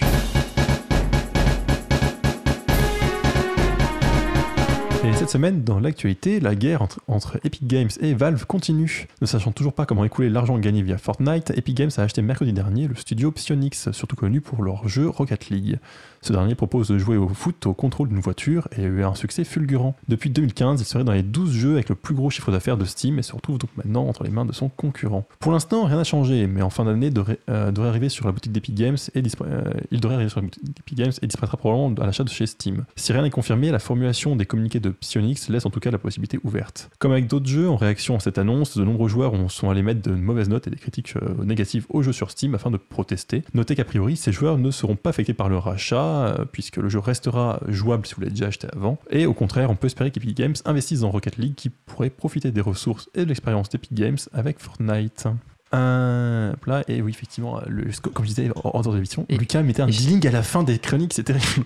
Et cette semaine, dans l'actualité, la guerre entre, entre Epic Games et Valve continue. Ne sachant toujours pas comment écouler l'argent gagné via Fortnite, Epic Games a acheté mercredi dernier le studio Psyonix, surtout connu pour leur jeu Rocket League. Ce dernier propose de jouer au foot au contrôle d'une voiture et a eu un succès fulgurant. Depuis 2015, il serait dans les 12 jeux avec le plus gros chiffre d'affaires de Steam et se retrouve donc maintenant entre les mains de son concurrent. Pour l'instant, rien n'a changé, mais en fin d'année, devrait, euh, arriver sur la boutique d'Epic Games et euh, il devrait arriver sur la boutique d'Epic Games et disparaîtra probablement à l'achat de chez Steam. Si rien n'est confirmé, la formulation des communiqués de Psyonix laisse en tout cas la possibilité ouverte. Comme avec d'autres jeux, en réaction à cette annonce, de nombreux joueurs ont- sont allés mettre de mauvaises notes et des critiques euh, négatives aux jeux sur Steam afin de protester. Notez qu'a priori, ces joueurs ne seront pas affectés par le rachat, euh, puisque le jeu restera jouable si vous l'avez déjà acheté avant. Et au contraire, on peut espérer qu'Epic Games investisse dans Rocket League qui pourrait profiter des ressources et de l'expérience d'Epic Games avec Fortnite. Un plat, et oui, effectivement, le, comme je disais en dehors de l'émission, Lucas mettait un dealing à la fin des chroniques, c'est terrible.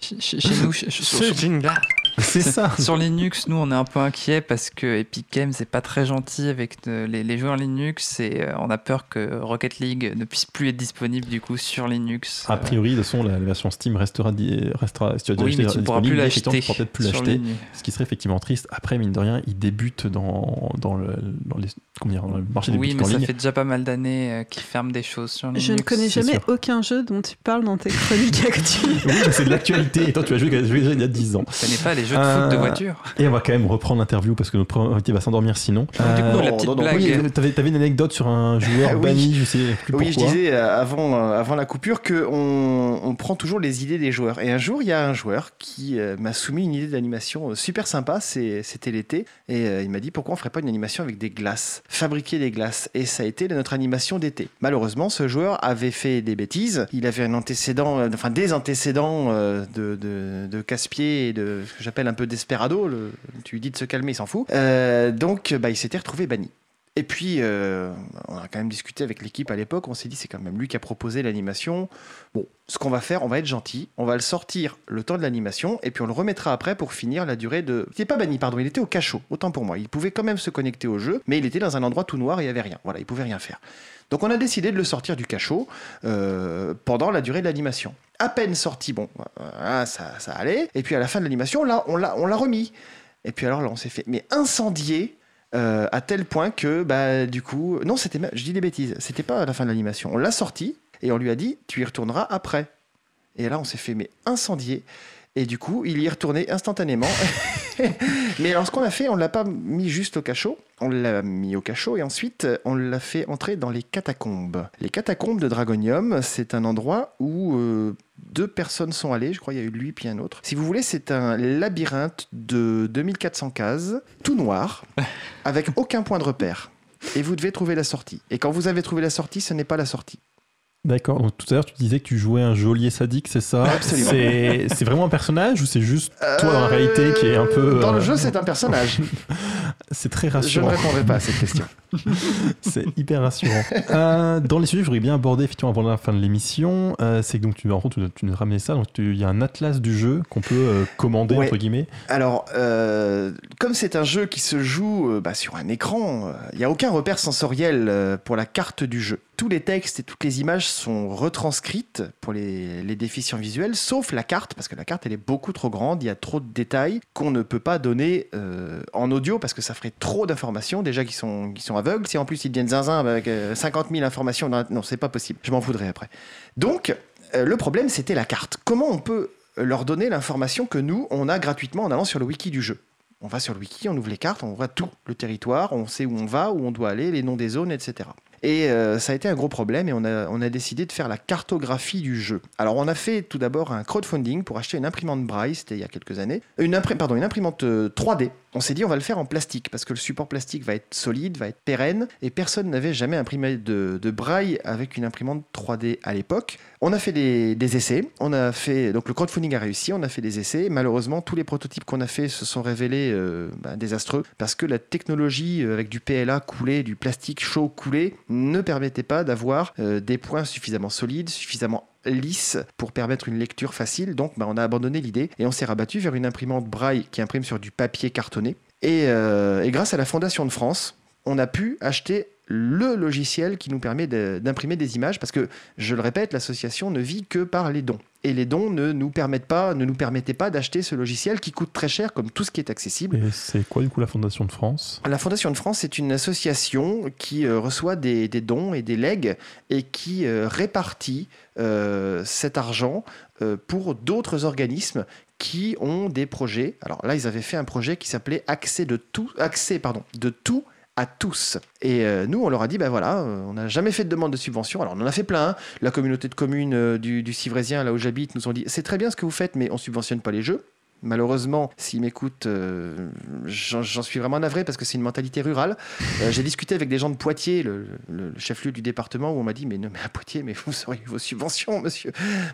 Chez, nous, Ce jingle-là. C'est ça. sur Linux, nous on est un peu inquiet parce que Epic Games c'est pas très gentil avec euh, les, les joueurs Linux et euh, on a peur que Rocket League ne puisse plus être disponible du coup sur Linux. A priori, de toute façon, la, version Steam restera, restera si tu as déjà oui, mais acheté, tu pourras disponible, plus l'acheter. tu pourras peut-être plus l'acheter. Ce qui serait effectivement triste. Après, mine de rien, il débute dans, dans, le, dans, les, dans le marché des Oui, boutiques mais en ça ligne. fait déjà pas mal d'années euh, qu'ils ferment des choses sur Linux. Je ne connais jamais aucun jeu dont tu parles dans tes chroniques actuelles. Oui, mais c'est de l'actualité. Et toi, tu as joué, joué déjà il y a 10 ans. Je connais pas les jeux de Euh, foot de voiture. Et on va quand même reprendre l'interview parce que notre invité va s'endormir sinon. Du coup, Euh, la non, petite non, non, blague. oui, t'avais, t'avais une anecdote sur un joueur Oui. banni, je sais plus Oui, je disais euh, avant, euh, avant la coupure que on, on prend toujours les idées des joueurs. Et un jour, il y a un joueur qui euh, m'a soumis une idée d'animation euh, super sympa. c'est- C'était l'été. Et euh, il m'a dit pourquoi on ferait pas une animation avec des glaces? Fabriquer des glaces. Et ça a été notre animation d'été. Malheureusement, ce joueur avait fait des bêtises. Il avait un antécédent, euh, enfin des antécédents euh, de, de, casse-pied et de ce que j'appelle un peu desperado. Tu lui dis de se calmer, il s'en fout. Euh, donc, bah, il s'était retrouvé banni. Et puis, euh, on a quand même discuté avec l'équipe à l'époque. On s'est dit, c'est quand même lui qui a proposé l'animation. Bon, ce qu'on va faire, on va être gentil. On va le sortir le temps de l'animation et puis on le remettra après pour finir la durée de. Il n'était pas banni, pardon, il était au cachot. Autant pour moi. Il pouvait quand même se connecter au jeu, mais il était dans un endroit tout noir et il n'y avait rien. Voilà, il pouvait rien faire. Donc on a décidé de le sortir du cachot euh, pendant la durée de l'animation. À peine sorti, bon, voilà, ça, ça allait. Et puis à la fin de l'animation, là, on l'a, on l'a remis. Et puis alors là, on s'est fait mais incendier euh, à tel point que bah du coup, non, c'était, je dis des bêtises, c'était pas à la fin de l'animation. On l'a sorti et on lui a dit, tu y retourneras après. Et là, on s'est fait mais incendier. Et du coup, il y est retourné instantanément. Mais alors, ce qu'on a fait, on l'a pas mis juste au cachot. On l'a mis au cachot et ensuite, on l'a fait entrer dans les catacombes. Les catacombes de Dragonium, c'est un endroit où euh, deux personnes sont allées. Je crois qu'il y a eu lui puis un autre. Si vous voulez, c'est un labyrinthe de 2400 cases, tout noir, avec aucun point de repère. Et vous devez trouver la sortie. Et quand vous avez trouvé la sortie, ce n'est pas la sortie. D'accord, donc tout à l'heure tu disais que tu jouais un geôlier sadique, c'est ça Absolument. C'est, c'est vraiment un personnage ou c'est juste toi dans la réalité qui est un peu. Dans le euh, jeu, c'est un personnage. C'est très Je ne rassurant. répondrai pas à cette question. C'est hyper rassurant. Euh, dans les sujets, que je voudrais bien aborder effectivement avant la fin de l'émission. euh, c'est que donc tu, en gros, tu, tu nous ramenais ça. Donc il y a un atlas du jeu qu'on peut euh, commander Ouais. entre guillemets. Alors, comme c'est un jeu qui se joue bah, sur un écran, il n'y a aucun repère sensoriel pour la carte du jeu. Tous les textes et toutes les images sont retranscrites pour les, les déficients visuels, sauf la carte, parce que la carte elle est beaucoup trop grande, il y a trop de détails qu'on ne peut pas donner en audio parce que ça ferait trop d'informations, déjà qui sont, qui sont aveugles. Si en plus ils deviennent zinzin avec euh, 50 000 informations, non, c'est pas possible. Je m'en voudrais après. Donc, euh, le problème c'était la carte. Comment on peut leur donner l'information que nous, on a gratuitement en allant sur le wiki du jeu? On va sur le wiki, on ouvre les cartes, on voit tout, le territoire, on sait où on va, où on doit aller, les noms des zones, etc. Et euh, ça a été un gros problème et on a, on a décidé de faire la cartographie du jeu. Alors on a fait tout d'abord un crowdfunding pour acheter une imprimante Braille, c'était il y a quelques années. Une, pardon, une imprimante euh, 3D. On s'est dit on va le faire en plastique parce que le support plastique va être solide, va être pérenne et personne n'avait jamais imprimé de, Braille avec une imprimante 3D à l'époque. On a fait des, des essais, on a fait donc le crowdfunding a réussi, on a fait des essais. Malheureusement, tous les prototypes qu'on a fait se sont révélés euh, bah, désastreux parce que la technologie euh, avec du PLA coulé, du plastique chaud coulé, ne permettait pas d'avoir euh, des points suffisamment solides, suffisamment lisses pour permettre une lecture facile. Donc, bah, on a abandonné l'idée et on s'est rabattu vers une imprimante braille qui imprime sur du papier cartonné. Et, euh, et grâce à la Fondation de France, on a pu acheter le logiciel qui nous permet de- d'imprimer des images parce que, je le répète, l'association ne vit que par les dons. Et les dons ne nous permettent pas, ne nous permettaient pas d'acheter ce logiciel qui coûte très cher comme tout ce qui est accessible. Et c'est quoi du coup la Fondation de France? La Fondation de France est une association qui euh, reçoit des, des dons et des legs et qui euh, répartit euh, cet argent pour d'autres organismes qui ont des projets. Alors là, ils avaient fait un projet qui s'appelait Accès de tout, accès pardon, de tout à tous. Et euh, nous, on leur a dit, ben voilà, euh, on n'a jamais fait de demande de subvention. Alors, on en a fait plein. hein. La communauté de communes euh, du, du là où j'habite, nous ont dit, c'est très bien ce que vous faites, mais on subventionne pas les jeux. Malheureusement, s'ils m'écoutent, euh, j'en suis vraiment navré parce que c'est une mentalité rurale. Euh, J'ai discuté avec des gens de Poitiers, le, chef-lieu du département, où on m'a dit Mais non, mais à Poitiers, mais vous auriez vos subventions, monsieur.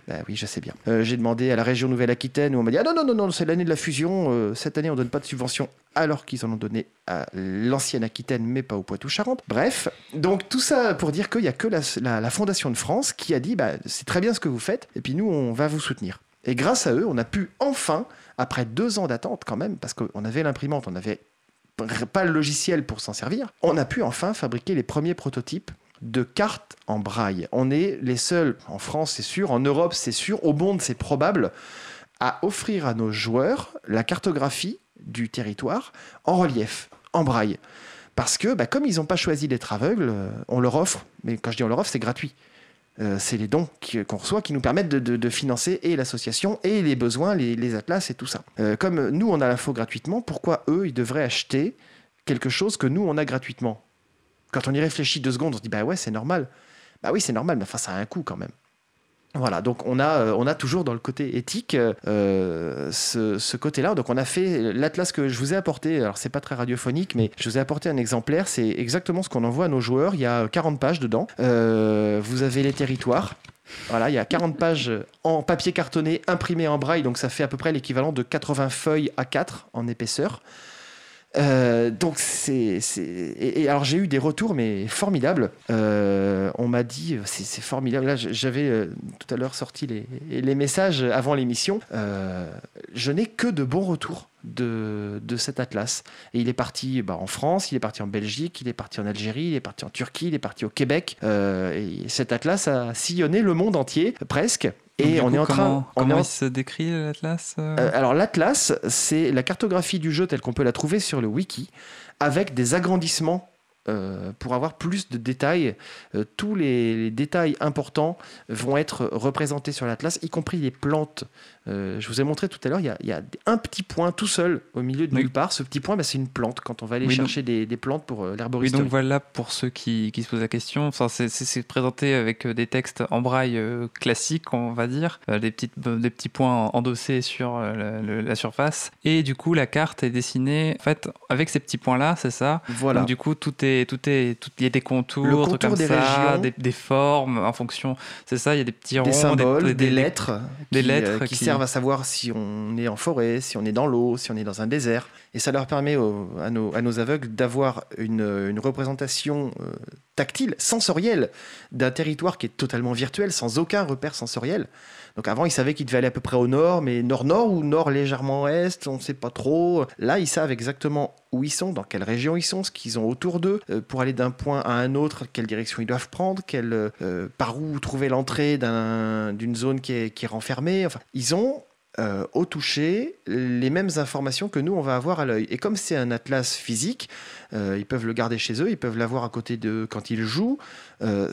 Ben oui, je sais bien. Euh, J'ai demandé à la région Nouvelle-Aquitaine, où on m'a dit Ah non, non, non, non, c'est l'année de la fusion. cette année, on donne pas de subvention, alors qu'ils en ont donné à l'ancienne Aquitaine, mais pas au Poitou-Charentes. Bref, donc tout ça pour dire qu'il n'y a que la Fondation de France qui a dit bah, C'est très bien ce que vous faites, et puis nous, on va vous soutenir. Et grâce à eux, on a pu enfin, après deux ans d'attente quand même, parce qu'on avait l'imprimante, on n'avait pas le logiciel pour s'en servir, on a pu enfin fabriquer les premiers prototypes de cartes en braille. On est les seuls, en France c'est sûr, en Europe c'est sûr, au monde c'est probable, à offrir à nos joueurs la cartographie du territoire en relief, en braille. Parce que bah, comme ils n'ont pas choisi d'être aveugles, euh, on leur offre, mais quand je dis on leur offre, c'est gratuit. Euh, c'est les dons qu'on reçoit qui nous permettent de, financer et l'association et les besoins, les, les atlas et tout ça. Euh, comme nous, on a l'info gratuitement, pourquoi eux, ils devraient acheter quelque chose que nous, on a gratuitement? Quand on y réfléchit deux secondes, on se dit, bah ouais, c'est normal. Bah oui, c'est normal, mais enfin, ça a un coût quand même. Voilà, donc on a, euh, on a toujours dans le côté éthique euh, ce, côté-là. Donc on a fait l'atlas que je vous ai apporté. Alors c'est pas très radiophonique, mais je vous ai apporté un exemplaire. C'est exactement ce qu'on envoie à nos joueurs. Il y a 40 pages dedans. Euh, vous avez les territoires. Voilà, il y a 40 pages en papier cartonné imprimé en braille, donc ça fait à peu près l'équivalent de 80 feuilles A4 en épaisseur. Euh, donc c'est et, et alors j'ai eu des retours mais formidables. Euh, on m'a dit c'est c'est formidable. Là j'avais euh, tout à l'heure sorti les, les messages avant l'émission. Euh, je n'ai que de bons retours de, de cet atlas. Et il est parti bah, en France, il est parti en Belgique, il est parti en Algérie, il est parti en Turquie, il est parti au Québec. Euh, et cet atlas a sillonné le monde entier presque. Et du on coup, est en train. Comment, on est comment en- il se décrit l'Atlas euh euh, alors l'Atlas, c'est la cartographie du jeu telle qu'on peut la trouver sur le wiki, avec des agrandissements euh, pour avoir plus de détails. Euh, tous les, les détails importants vont être représentés sur l'Atlas, y compris les plantes. Euh, je vous ai montré tout à l'heure, il y a, il y a un petit point tout seul au milieu de Oui. nulle part. Ce petit point, bah, c'est une plante quand on va aller Oui, chercher des, des plantes pour euh, Oui, donc voilà pour ceux qui, qui se posent la question. Enfin, c'est- présenté avec euh, des textes en braille classiques, on va dire, des, petites, des petits points endossés sur la, surface. Et du coup, la carte est dessinée, en fait, avec ces petits points-là, c'est ça? Voilà. Donc du coup, tout est, tout est, tout, il y a des contours, Le contour comme des ça, régions. des, des formes en fonction. C'est ça, il y a des petits ronds, des symboles, des, lettres, des lettres qui qui- servent à savoir si on est en forêt, si on est dans l'eau, si on est dans un désert. Et ça leur permet à, nos, aveugles d'avoir une, une représentation euh, tactile, sensorielle d'un territoire qui est totalement virtuel, sans aucun repère sensoriel. Donc avant, ils savaient qu'ils devaient aller à peu près au nord, mais nord-nord ou nord légèrement est, on ne sait pas trop. Là, ils savent exactement où ils sont, dans quelle région ils sont, ce qu'ils ont autour d'eux, euh, pour aller d'un point à un autre, quelle direction ils doivent prendre, quelle, euh, par où trouver l'entrée d'un- d'une zone qui est, qui est renfermée. Enfin, ils ont euh, au toucher les mêmes informations que nous, on va avoir à l'œil. Et comme c'est un atlas physique, euh, ils peuvent le garder chez eux, ils peuvent l'avoir à côté de quand ils jouent. Euh,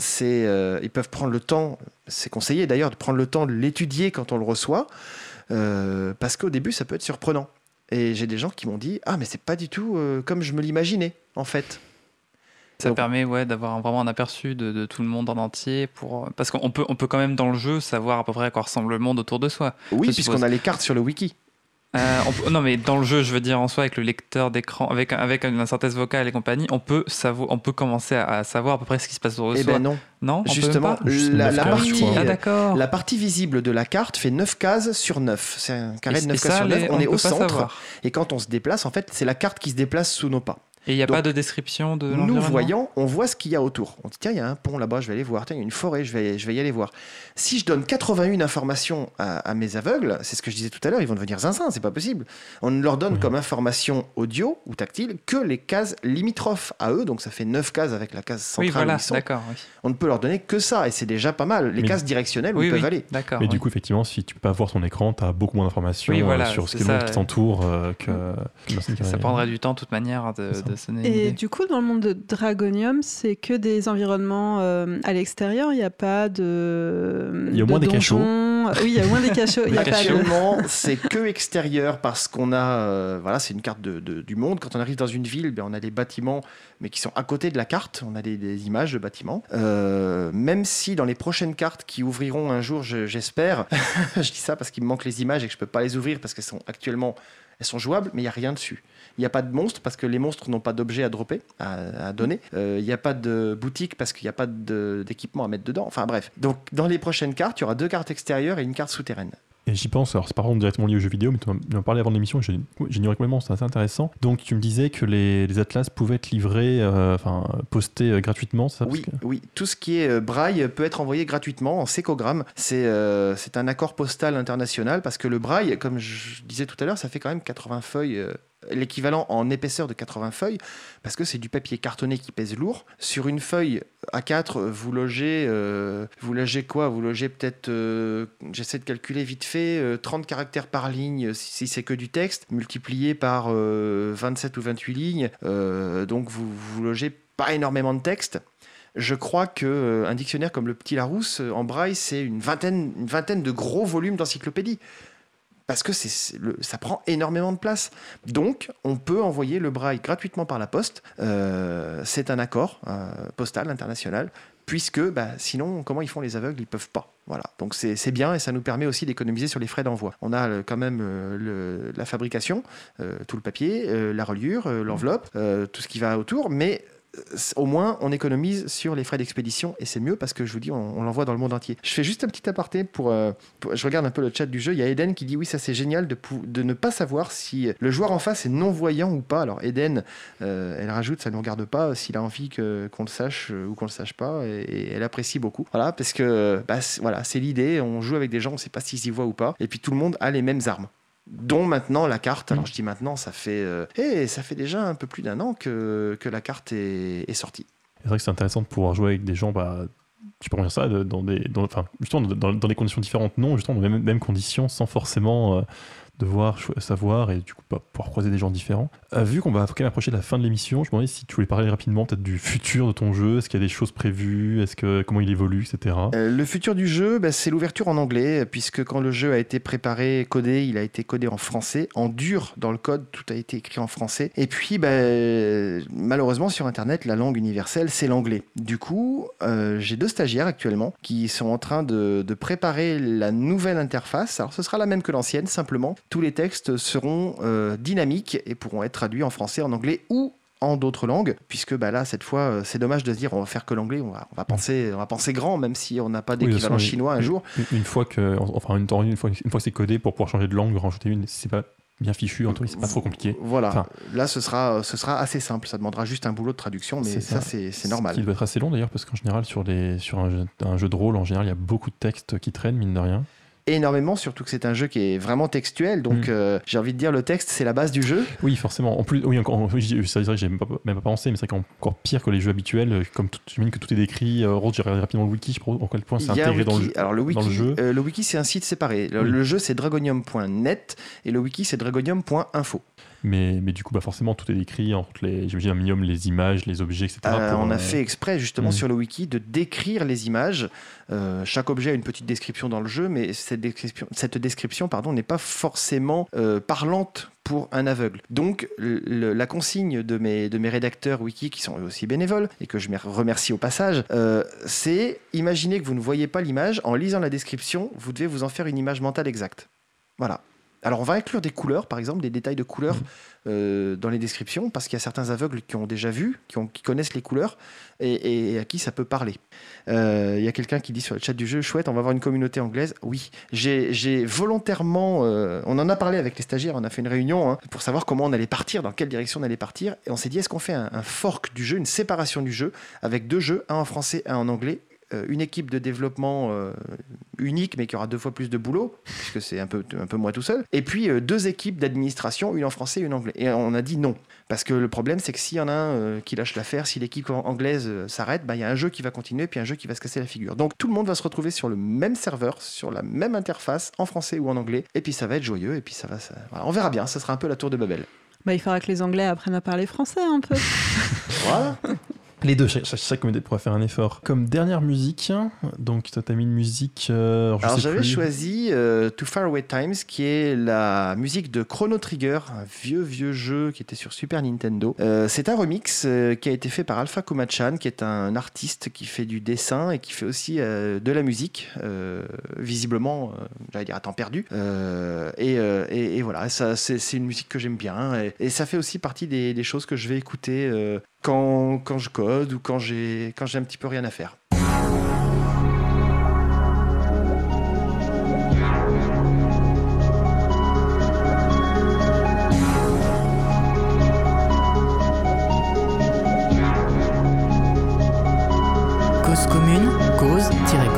ils peuvent prendre le temps, c'est conseillé d'ailleurs de prendre le temps de l'étudier quand on le reçoit, parce qu'au début, ça peut être surprenant. Et j'ai des gens qui m'ont dit Ah, mais c'est pas du tout comme je me l'imaginais, en fait. Ça Donc- permet ouais, d'avoir vraiment un aperçu de, de tout le monde en entier. Pour... Parce qu'on peut, on peut quand même dans le jeu savoir à peu près à quoi ressemble le monde autour de soi. Oui, puisqu'on a les cartes sur le wiki. Euh, on non, mais dans le jeu, je veux dire en soi, avec le lecteur d'écran, avec, avec une synthèse vocale et compagnie, on peut, savoir, on peut commencer à, à savoir à peu près ce qui se passe autour de Eh soi. ben non. non, on Justement, la, la partie. Ah, d'accord. la partie visible de la carte fait 9 cases sur 9. C'est un carré Et- de et 9 cases ça, sur 9. les- On, est au centre. savoir. Et quand on se déplace, en fait, c'est la carte qui se déplace sous nos pas. Et il n'y a Donc, pas de description de Nous voyons, on voit ce qu'il y a autour. On dit tiens, il y a un pont là-bas, je vais aller voir. Tiens, il y a une forêt, je vais, je vais y aller voir. Si je donne 81 informations à, à mes aveugles, c'est ce que je disais tout à l'heure, ils vont devenir zinzin, c'est pas possible. On ne leur donne comme information audio ou tactile que les cases limitrophes à eux, donc ça fait 9 cases avec la case centrale Oui, voilà, où ils sont. d'accord. Oui, On ne peut leur donner que ça, et c'est déjà pas mal. Les Mais- cases directionnelles où oui, ils peuvent oui, aller. d'accord. Mais oui. du coup, effectivement, si tu peux pas voir ton écran, tu as beaucoup moins d'informations Oui, euh, sur ce qui t'entoure euh, que ça prendrait du temps de toute manière de se donner une Et idée. du coup, dans le monde de Dragonium, c'est que des environnements euh, à l'extérieur. Il n'y a pas de. Il y a au de moins des cachots. Oui, il y a au moins des cachots. Il y a pas de- Actuellement, c'est que extérieur parce qu'on a, euh, voilà, c'est une carte de- de- du monde. Quand on arrive dans une ville, ben, on a des bâtiments, mais qui sont à côté de la carte. On a des, des images de bâtiments. Euh, même si dans les prochaines cartes qui ouvriront un jour, je- j'espère, je dis ça parce qu'il me manque les images et que je peux pas les ouvrir parce qu'elles sont actuellement, elles sont jouables, mais il y a rien dessus. Il n'y a pas de monstres parce que les monstres n'ont pas d'objets à dropper, à, à donner. Euh, Il n'y a pas de boutique parce qu'il n'y a pas d'équipement à mettre dedans. Enfin bref. Donc dans les prochaines cartes, il y aura deux cartes extérieures et une carte souterraine. Et j'y pense, alors c'est pas vraiment directement lié aux jeux vidéo, mais tu m'en parlais avant l'émission, j'ignorais complètement, c'est assez intéressant. Donc tu me disais que les, les atlas pouvaient être livrés, euh, enfin postés euh, gratuitement, c'est ça Oui, parce que- oui, tout ce qui est euh, braille peut être envoyé gratuitement en sécogramme. C'est c'est un accord postal international parce que le braille, comme je disais tout à l'heure, ça fait quand même 80 feuilles, l'équivalent en épaisseur de 80 feuilles, parce que c'est du papier cartonné qui pèse lourd. Sur une feuille A4, vous logez, euh, vous logez quoi? Vous logez peut-être, euh, j'essaie de calculer vite fait, euh, 30 caractères par ligne si, c'est que du texte, multiplié par euh, 27 ou 28 lignes. Euh, donc vous, vous logez pas énormément de texte. Je crois que euh, un dictionnaire comme le Petit Larousse euh, en braille, c'est une vingtaine, une vingtaine de gros volumes d'encyclopédie. Parce que ça prend énormément de place. Donc, on peut envoyer le braille gratuitement par la poste. Euh, c'est un accord euh, postal international. Puisque, bah, sinon, comment ils font les aveugles Ils peuvent pas. Voilà. Donc, c'est, bien et ça nous permet aussi d'économiser sur les frais d'envoi. On a euh, quand même la fabrication, tout le papier, la reliure, l'enveloppe, tout ce qui va autour. Mais au moins, on économise sur les frais d'expédition et c'est mieux parce que je vous dis, on, l'envoie dans le monde entier. Je fais juste un petit aparté pour, euh, pour- Je regarde un peu le chat du jeu. Il y a Eden qui dit oui, ça c'est génial de, ne pas savoir si le joueur en face est non-voyant ou pas. Alors, Eden, euh, elle rajoute, ça ne regarde pas s'il a envie qu'on le sache euh, ou qu'on le sache pas et, elle apprécie beaucoup. Voilà, parce que bah, voilà, c'est l'idée. On joue avec des gens, on ne sait pas s'ils y voient ou pas. Et puis tout le monde a les mêmes armes dont maintenant la carte. Alors je dis maintenant, ça fait, euh, eh, ça fait déjà un peu plus d'un an que, que la carte est, est sortie. C'est vrai que c'est intéressant de pouvoir jouer avec des gens, bah, je peux dire ça, dans des, dans, enfin, justement, dans, dans des conditions différentes, non, justement, dans les mêmes, mêmes conditions, sans forcément euh, devoir cho- savoir et du coup pas pouvoir croiser des gens différents. Euh, vu qu'on va quand même approcher de la fin de l'émission, je me demandais si tu voulais parler rapidement peut-être du futur de ton jeu, est-ce qu'il y a des choses prévues, est-ce que comment il évolue, etc. Euh, le futur du jeu, bah, c'est l'ouverture en anglais, puisque quand le jeu a été préparé, codé, il a été codé en français, en dur dans le code, tout a été écrit en français. Et puis, bah, malheureusement, sur Internet, la langue universelle, c'est l'anglais. Du coup, euh, j'ai deux stagiaires actuellement qui sont en train de, de préparer la nouvelle interface. Alors, ce sera la même que l'ancienne, simplement. Tous les textes seront euh, dynamiques et pourront être traduits en français, en anglais ou en d'autres langues, puisque bah là, cette fois, euh, c'est dommage de se dire on va faire que l'anglais, on va, on va, penser, on va penser grand, même si on n'a pas d'équivalent chinois un jour. Une, une fois que, enfin, une, une fois, une fois que c'est codé pour pouvoir changer de langue, rajouter une, c'est pas bien fichu, en tout cas, c'est pas trop compliqué. Voilà, Enfin- là, ce sera, ce sera assez simple, ça demandera juste un boulot de traduction, mais ça, ça. c'est c'est Ce normal. qui doit être assez long d'ailleurs, parce qu'en général, sur, les, sur un, jeu, un jeu de rôle, en général, il y a beaucoup de textes qui traînent, mine de rien. Énormément, surtout que c'est un jeu qui est vraiment textuel, donc Mm. euh, j'ai envie de dire, le texte, c'est la base du jeu. Oui, forcément. En plus, oui, encore, c'est vrai que j'ai même pas, même pas pensé, mais c'est vrai qu'encore pire que les jeux habituels, euh, comme tout, j'imagine que tout est décrit. Euh, Rose, j'ai regardé rapidement le wiki, je pas en quel point c'est intégré dans le. Alors le wiki, le jeu. euh, le wiki, c'est un site séparé. Le, Oui. le jeu, c'est dragonium.net et le wiki, c'est dragonium.info. Mais, mais du coup, bah, forcément, tout est décrit, entre les, j'imagine un minimum les images, les objets, etc. Euh, pour, on a euh, fait exprès justement mm. sur le wiki de décrire les images. Euh, chaque objet a une petite description dans le jeu, mais cette description, cette description pardon, n'est pas forcément euh, parlante pour un aveugle. Donc le- la consigne de mes, de mes rédacteurs wiki, qui sont eux aussi bénévoles, et que je me remercie au passage, euh, c'est imaginez que vous ne voyez pas l'image, en lisant la description, vous devez vous en faire une image mentale exacte. Voilà. Alors on va inclure des couleurs, par exemple, des détails de couleurs euh, dans les descriptions, parce qu'il y a certains aveugles qui ont déjà vu, qui, ont- qui connaissent les couleurs, et, et à qui ça peut parler. Euh, Il y a quelqu'un qui dit sur le chat du jeu, chouette, on va avoir une communauté anglaise. Oui, j'ai volontairement, euh, on en a parlé avec les stagiaires, on a fait une réunion hein, pour savoir comment on allait partir, dans quelle direction on allait partir, et on s'est dit, est-ce qu'on fait un, un fork du jeu, une séparation du jeu, avec deux jeux, un en français, un en anglais, une équipe de développement euh, unique, mais qui aura deux fois plus de boulot, puisque c'est un peu, un peu moi tout seul. Et puis euh, deux équipes d'administration, une en français et une en anglais. Et on a dit non. Parce que le problème, c'est que s'il y en a un euh, qui lâche l'affaire, si l'équipe an- anglaise euh, s'arrête, bah, il y a un jeu qui va continuer, puis un jeu qui va se casser la figure. Donc tout le monde va se retrouver sur le même serveur, sur la même interface, en français ou en anglais, et puis ça va être joyeux, et puis ça va. ça- voilà. On verra bien, ça sera un peu la tour de Babel. Bah, il faudra que les Anglais apprennent à parler français un peu. Voilà. Les deux, chaque, chaque, communauté pourra faire un effort. Comme dernière musique, donc toi t'as mis une musique. euh, alors, je Alors sais j'avais plus. choisi euh, To Far Away Times, qui est la musique de Chrono Trigger, un vieux vieux jeu qui était sur Super Nintendo. Euh, c'est un remix euh, qui a été fait par Alpha Kuma-chan, qui est un artiste qui fait du dessin et qui fait aussi euh, de la musique, euh, visiblement, euh, j'allais dire à temps perdu. Euh, et, euh, et- et voilà, ça, c'est, c'est une musique que j'aime bien et, et ça fait aussi partie des, des choses que je vais écouter euh, quand, quand je code ou quand j'ai, un petit peu rien à faire. Cause commune, cause-commune.fm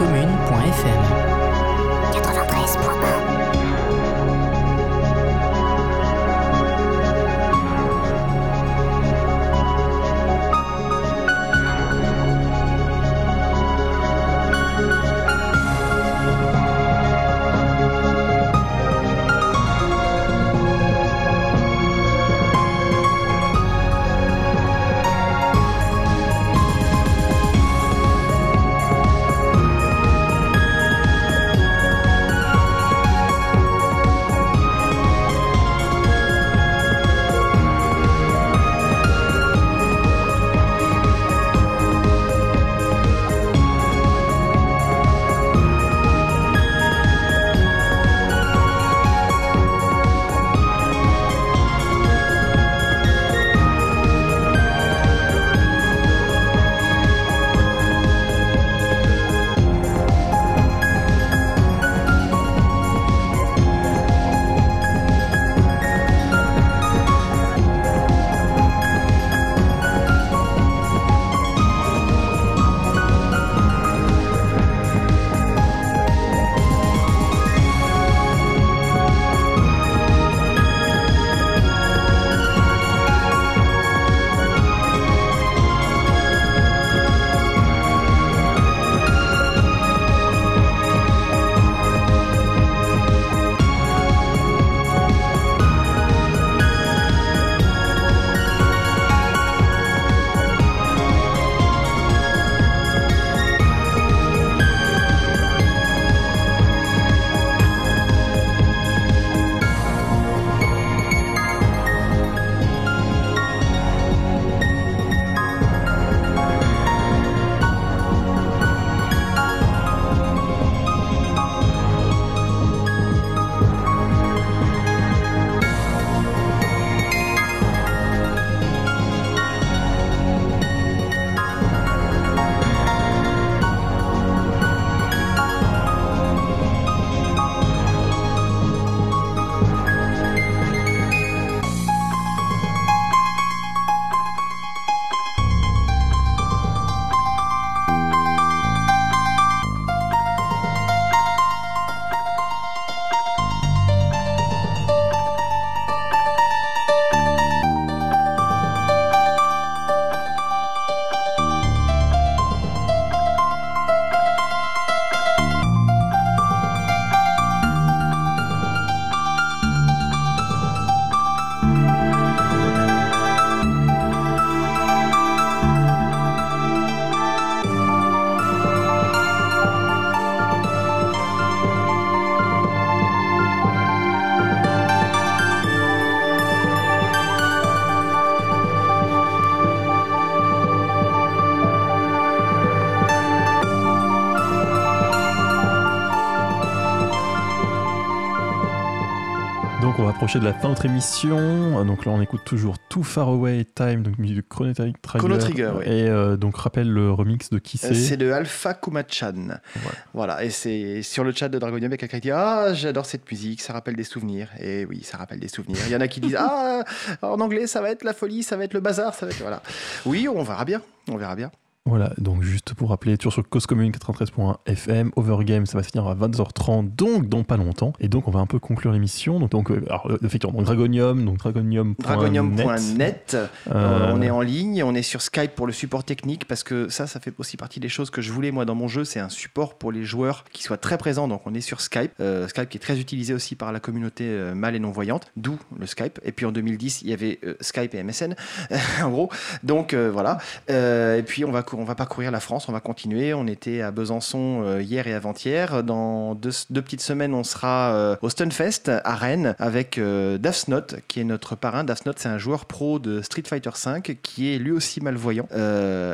approcher de la fin de notre émission. Donc là, on écoute toujours Too Far Away Time, donc musique de Chrono Trigger. Chrono Trigger, oui. Et euh, donc, rappelle le remix de qui Euh, c'est C'est de Alpha Kumachan. Voilà. Voilà, et c'est sur le chat de Dragonium, il y a quelqu'un qui dit Ah, j'adore cette musique, ça rappelle des souvenirs. Et oui, ça rappelle des souvenirs. Il y en a qui disent Ah, en anglais, ça va être la folie, ça va être le bazar, ça va être. Voilà. Oui, on verra bien. On verra bien. Voilà, donc juste pour rappeler, toujours sur Cause Commune 93.1 FM, Overgame, ça va se finir à 22h30, donc dans pas longtemps. Et donc on va un peu conclure l'émission. Donc, donc euh, alors, euh, effectivement, Dragonium, donc dragonium.net. Dragonium.net. Euh, on est en ligne, on est sur Skype pour le support technique parce que ça, ça fait aussi partie des choses que je voulais moi dans mon jeu. C'est un support pour les joueurs qui soient très présents. Donc on est sur Skype. Euh, Skype qui est très utilisé aussi par la communauté euh, mâle et non voyante, d'où le Skype. Et puis en 2010, il y avait Skype et MSN, en gros. Donc voilà. Et puis on va, on va parcourir la France, on va continuer. On était à Besançon euh, hier et avant-hier. Dans deux, petites semaines, on sera euh, au Stunfest à Rennes avec euh, Dafsnot, qui est notre parrain. Dafsnot, c'est un joueur pro de Street Fighter V qui est lui aussi malvoyant.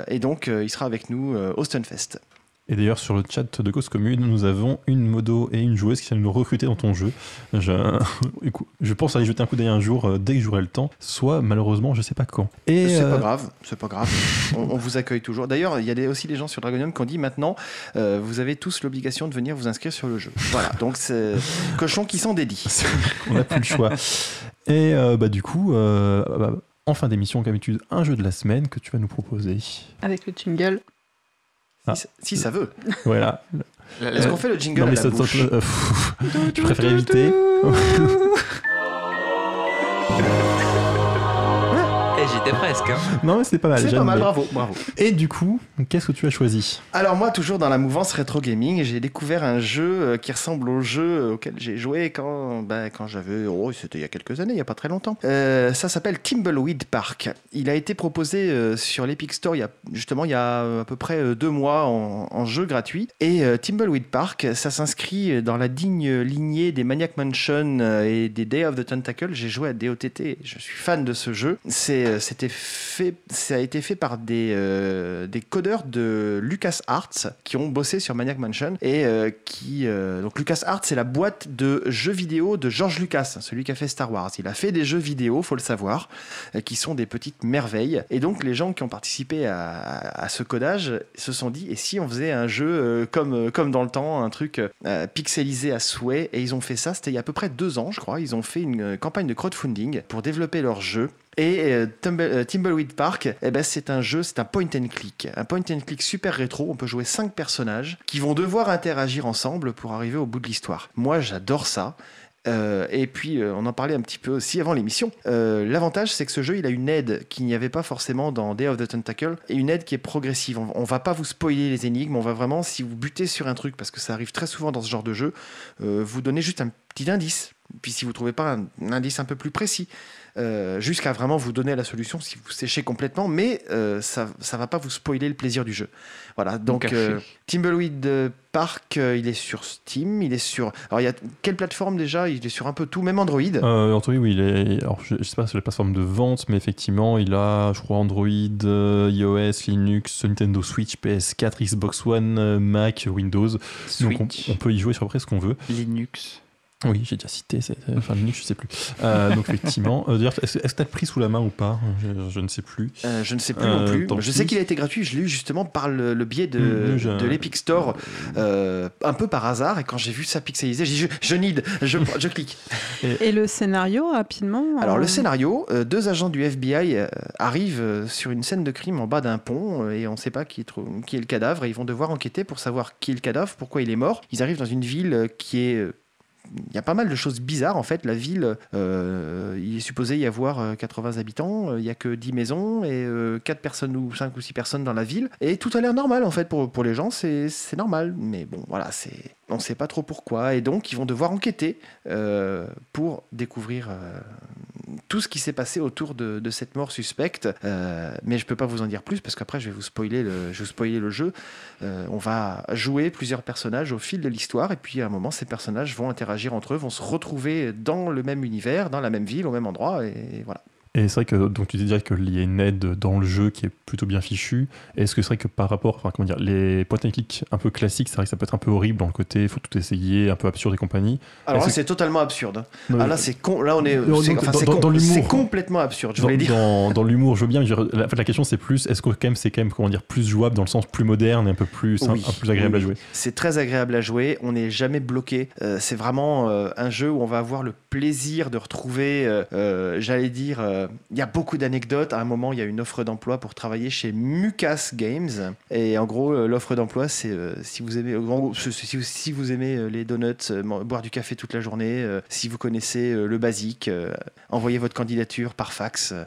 Et donc, il sera avec nous au Stunfest. Et d'ailleurs, sur le chat de Cause Commune, nous avons une modo et une joueuse qui viennent nous recruter dans ton jeu. Je, je pense aller jeter un coup d'œil un jour euh, dès que j'aurai le temps, soit malheureusement, je sais pas quand. Et C'est euh, pas grave, c'est pas grave. on, on vous accueille toujours. D'ailleurs, il y a des- aussi des gens sur Dragonium qui ont dit maintenant, euh, vous avez tous l'obligation de venir vous inscrire sur le jeu. Voilà, donc c'est cochon qui s'en dédie. on n'a plus le choix. Et euh, bah, du coup, euh, bah, en fin d'émission, comme d'habitude, un jeu de la semaine que tu vas nous proposer. Avec le jingle. Ah. Si, si ça veut. Voilà. Est-ce qu'on fait le jingle Non, à mais la ça, bouche ça- euh, pff, je préfère éviter. Presque. hein. Non, mais c'est pas mal. C'est pas mal, bravo, bravo. Et du coup, qu'est-ce que tu as choisi? Alors moi, toujours dans la mouvance rétro gaming, j'ai découvert un jeu euh, qui ressemble au jeu auquel j'ai joué quand, bah, quand j'avais, oh, c'était il y a quelques années, il y a pas très longtemps. Euh, ça s'appelle Timbleweed Park. Il a été proposé euh, sur l'Epic Store il y a justement il y a euh, à peu près euh, deux mois en, en jeu gratuit. Et euh, Timbleweed Park, ça s'inscrit dans la digne lignée des Maniac Mansion euh, et des Day of the Tentacle. J'ai joué à DOTT, je suis fan de ce jeu. C'est, euh, c'était fait, ça a été fait par des, euh, des codeurs de LucasArts qui ont bossé sur Maniac Mansion et euh, qui euh, donc LucasArts c'est la boîte de jeux vidéo de George Lucas, celui qui a fait Star Wars. Il a fait des jeux vidéo, faut le savoir, qui sont des petites merveilles. Et donc les gens qui ont participé à, ce codage se sont dit et si on faisait un jeu comme comme dans le temps, un truc pixelisé à souhait? Et ils ont fait ça. C'était il y a à peu près deux ans, je crois. Ils ont fait une campagne de crowdfunding pour développer leur jeu. Et euh, euh, Timbleweed Park, eh ben, c'est un jeu, c'est un point and click. Un point and click super rétro. On peut jouer cinq personnages qui vont devoir interagir ensemble pour arriver au bout de l'histoire. Moi, j'adore ça. Euh, et puis, euh, on en parlait un petit peu aussi avant l'émission. L'avantage, c'est que ce jeu, il a une aide qu'il n'y avait pas forcément dans Day of the Tentacle, et une aide qui est progressive. On, on va pas vous spoiler les énigmes, on va vraiment, si vous butez sur un truc, parce que ça arrive très souvent dans ce genre de jeu, vous donner juste un petit indice. Puis si vous trouvez pas un indice un peu plus précis, euh, jusqu'à vraiment vous donner la solution si vous séchez complètement, mais euh, ça ça va pas vous spoiler le plaisir du jeu. Voilà, donc euh, Timbleweed euh, Park, euh, il est sur Steam, il est sur... Alors il y a quelle plateforme déjà? Il est sur un peu tout, même Android? euh, Android, oui, il est. Alors, je, je sais pas sur la plateforme de vente, mais effectivement, il a, je crois, Android, euh, iOS, Linux, Nintendo Switch, PS4, Xbox One, euh, Mac, Windows. Donc, on, on peut y jouer sur après ce qu'on veut. Linux. Oui, j'ai déjà cité, c'est- enfin Linux, je sais plus. Euh, donc effectivement, euh, d'ailleurs, est-ce que tu as pris sous la main ou pas? Je, je ne sais plus. Euh, je ne sais plus Euh, non plus. tant Je sais qu'il a été gratuit. Je l'ai eu justement par le, le biais de, Mm, je- de l'Epic Store, euh, un peu par hasard. Et quand j'ai vu ça pixelisé, j'ai dit je, je need, je, je clique. Et le scénario, rapidement Alors euh, le scénario, euh, deux agents du FBI euh, arrivent euh, sur une scène de crime en bas d'un pont euh, et on ne sait pas qui est, trop- qui est le cadavre et ils vont devoir enquêter pour savoir qui est le cadavre, pourquoi il est mort. Ils arrivent dans une ville euh, qui est... euh, y a pas mal de choses bizarres en fait. La ville, euh, il est supposé y avoir euh, 80 habitants, euh, il y a que 10 maisons et 4 personnes ou 5 ou 6 personnes dans la ville. Et tout a l'air normal en fait pour, pour les gens, c'est normal. Mais bon, voilà, c'est on ne sait pas trop pourquoi. Et donc ils vont devoir enquêter euh, pour découvrir euh, tout ce qui s'est passé autour de, cette mort suspecte. Euh, mais je peux pas vous en dire plus parce qu'après je vais vous spoiler le, je vous spoiler le jeu. Euh, on va jouer plusieurs personnages au fil de l'histoire et puis à un moment ces personnages vont interagir entre eux, vont se retrouver dans le même univers, dans la même ville, au même endroit et voilà. Et c'est vrai que donc tu disais qu'il y a une aide dans le jeu qui est plutôt bien fichue. Est-ce que c'est vrai que par rapport, enfin comment dire, les point and click un peu classiques, c'est vrai que ça peut être un peu horrible dans le côté, il faut tout essayer, un peu absurde et compagnie. Alors là, c'est totalement absurde. Non, Ah là, c'est con. Là, on est. Non, c'est enfin, com- dans l'humour. c'est complètement absurde. Je dans, voulais dire. dans- dans l'humour, je veux bien, mais je la, en fait, la question c'est plus, est-ce que quand même c'est quand même comment dire plus jouable dans le sens plus moderne et un peu plus, Oui, un plus agréable oui, à jouer? C'est très agréable à jouer. On n'est jamais bloqué. Euh, c'est vraiment euh, un jeu où on va avoir le plaisir de retrouver. euh, euh, J'allais dire, euh, il y a beaucoup d'anecdotes. À un moment, il y a une offre d'emploi pour travailler chez Mucas Games. Et en gros, euh, l'offre d'emploi, c'est euh, si vous aimez, gros, si, si vous- si vous aimez euh, les donuts, euh, boire du café toute la journée, euh, si vous connaissez euh, le basique, euh, envoyez votre candidature par fax. euh,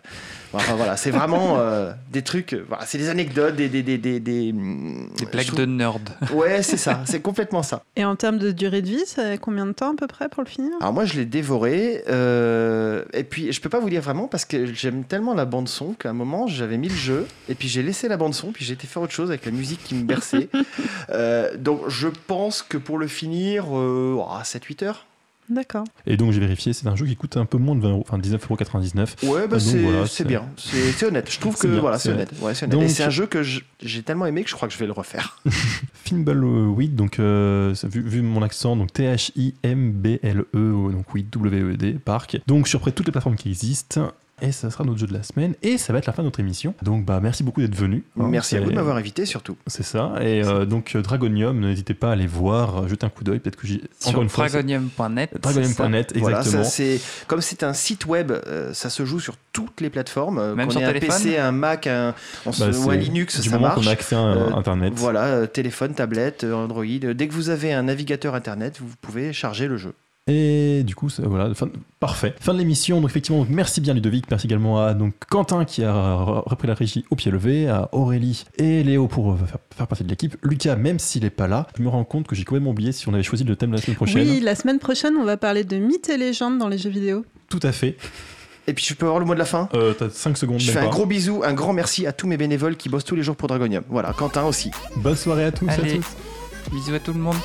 Enfin voilà, c'est vraiment euh, des trucs. voilà, c'est des anecdotes, des des des des, des, hum, Des blagues de nerd. Ouais, c'est ça, c'est complètement ça. Et en termes de durée de vie, ça combien de temps à peu près pour le finir? Alors moi, je l'ai dévoré, euh, et puis je peux pas vous dire vraiment parce que j'aime tellement la bande son qu'à un moment j'avais mis le jeu, et puis j'ai laissé la bande son, puis j'ai été faire autre chose avec la musique qui me berçait. Euh, donc je pense que pour le finir, euh, oh, 7-8 heures. D'accord. Et donc j'ai vérifié, c'est un jeu qui coûte un peu moins de 20 euros, enfin 19,99€. Ouais, bah c'est voilà, c'est c'est- bien, c'est honnête. Je trouve que bien, voilà, c'est honnête. Ouais, c'est honnête. Donc- et c'est un jeu que j'ai tellement aimé que je crois que je vais le refaire. Finballweed, donc euh, vu, vu mon accent, donc T-H-I-M-B-L-E, donc Weed, W-E-D, Parc. Donc sur près toutes les plateformes qui existent. Et ça sera notre jeu de la semaine. Et ça va être la fin de notre émission. Donc bah merci beaucoup d'être venu. Hein, Merci à vous de m'avoir invité surtout. C'est ça. Et euh, donc euh, Dragonium, n'hésitez pas à aller voir, euh, jeter un coup d'œil. Peut-être que j'ai encore Sur une fois. c'est- dragonium.net. Dragonium.net, Voilà, exactement. c'est comme c'est un site web, euh, ça se joue sur toutes les plateformes. euh, Même qu'on sur ait un téléphone PC, un Mac, un, on se- Bah, ou un c'est- Linux, du ça moment marche. qu'on a accès à Euh, Internet. Voilà, euh, téléphone, tablette, Android. Dès que vous avez un navigateur Internet, vous pouvez charger le jeu. Et du coup, voilà, fin- parfait. Fin de l'émission. Donc effectivement, donc, merci bien Ludovic, merci également à donc Quentin qui a re- repris la régie au pied levé, à Aurélie et Léo pour euh, faire, faire partie de l'équipe. Lucas, même s'il est pas là, je me rends compte que j'ai quand même oublié si on avait choisi le thème de la semaine prochaine. Oui, la semaine prochaine, on va parler de mythes et légendes dans les jeux vidéo. Tout à fait. Et puis je peux avoir le mot de la fin? Euh, T'as 5 secondes. Je même fais un gros bisou, un grand merci à tous mes bénévoles qui bossent tous les jours pour Dragonium. Voilà, Quentin aussi. Bonne soirée à tous et à Allez, tous. bisous à tout le monde.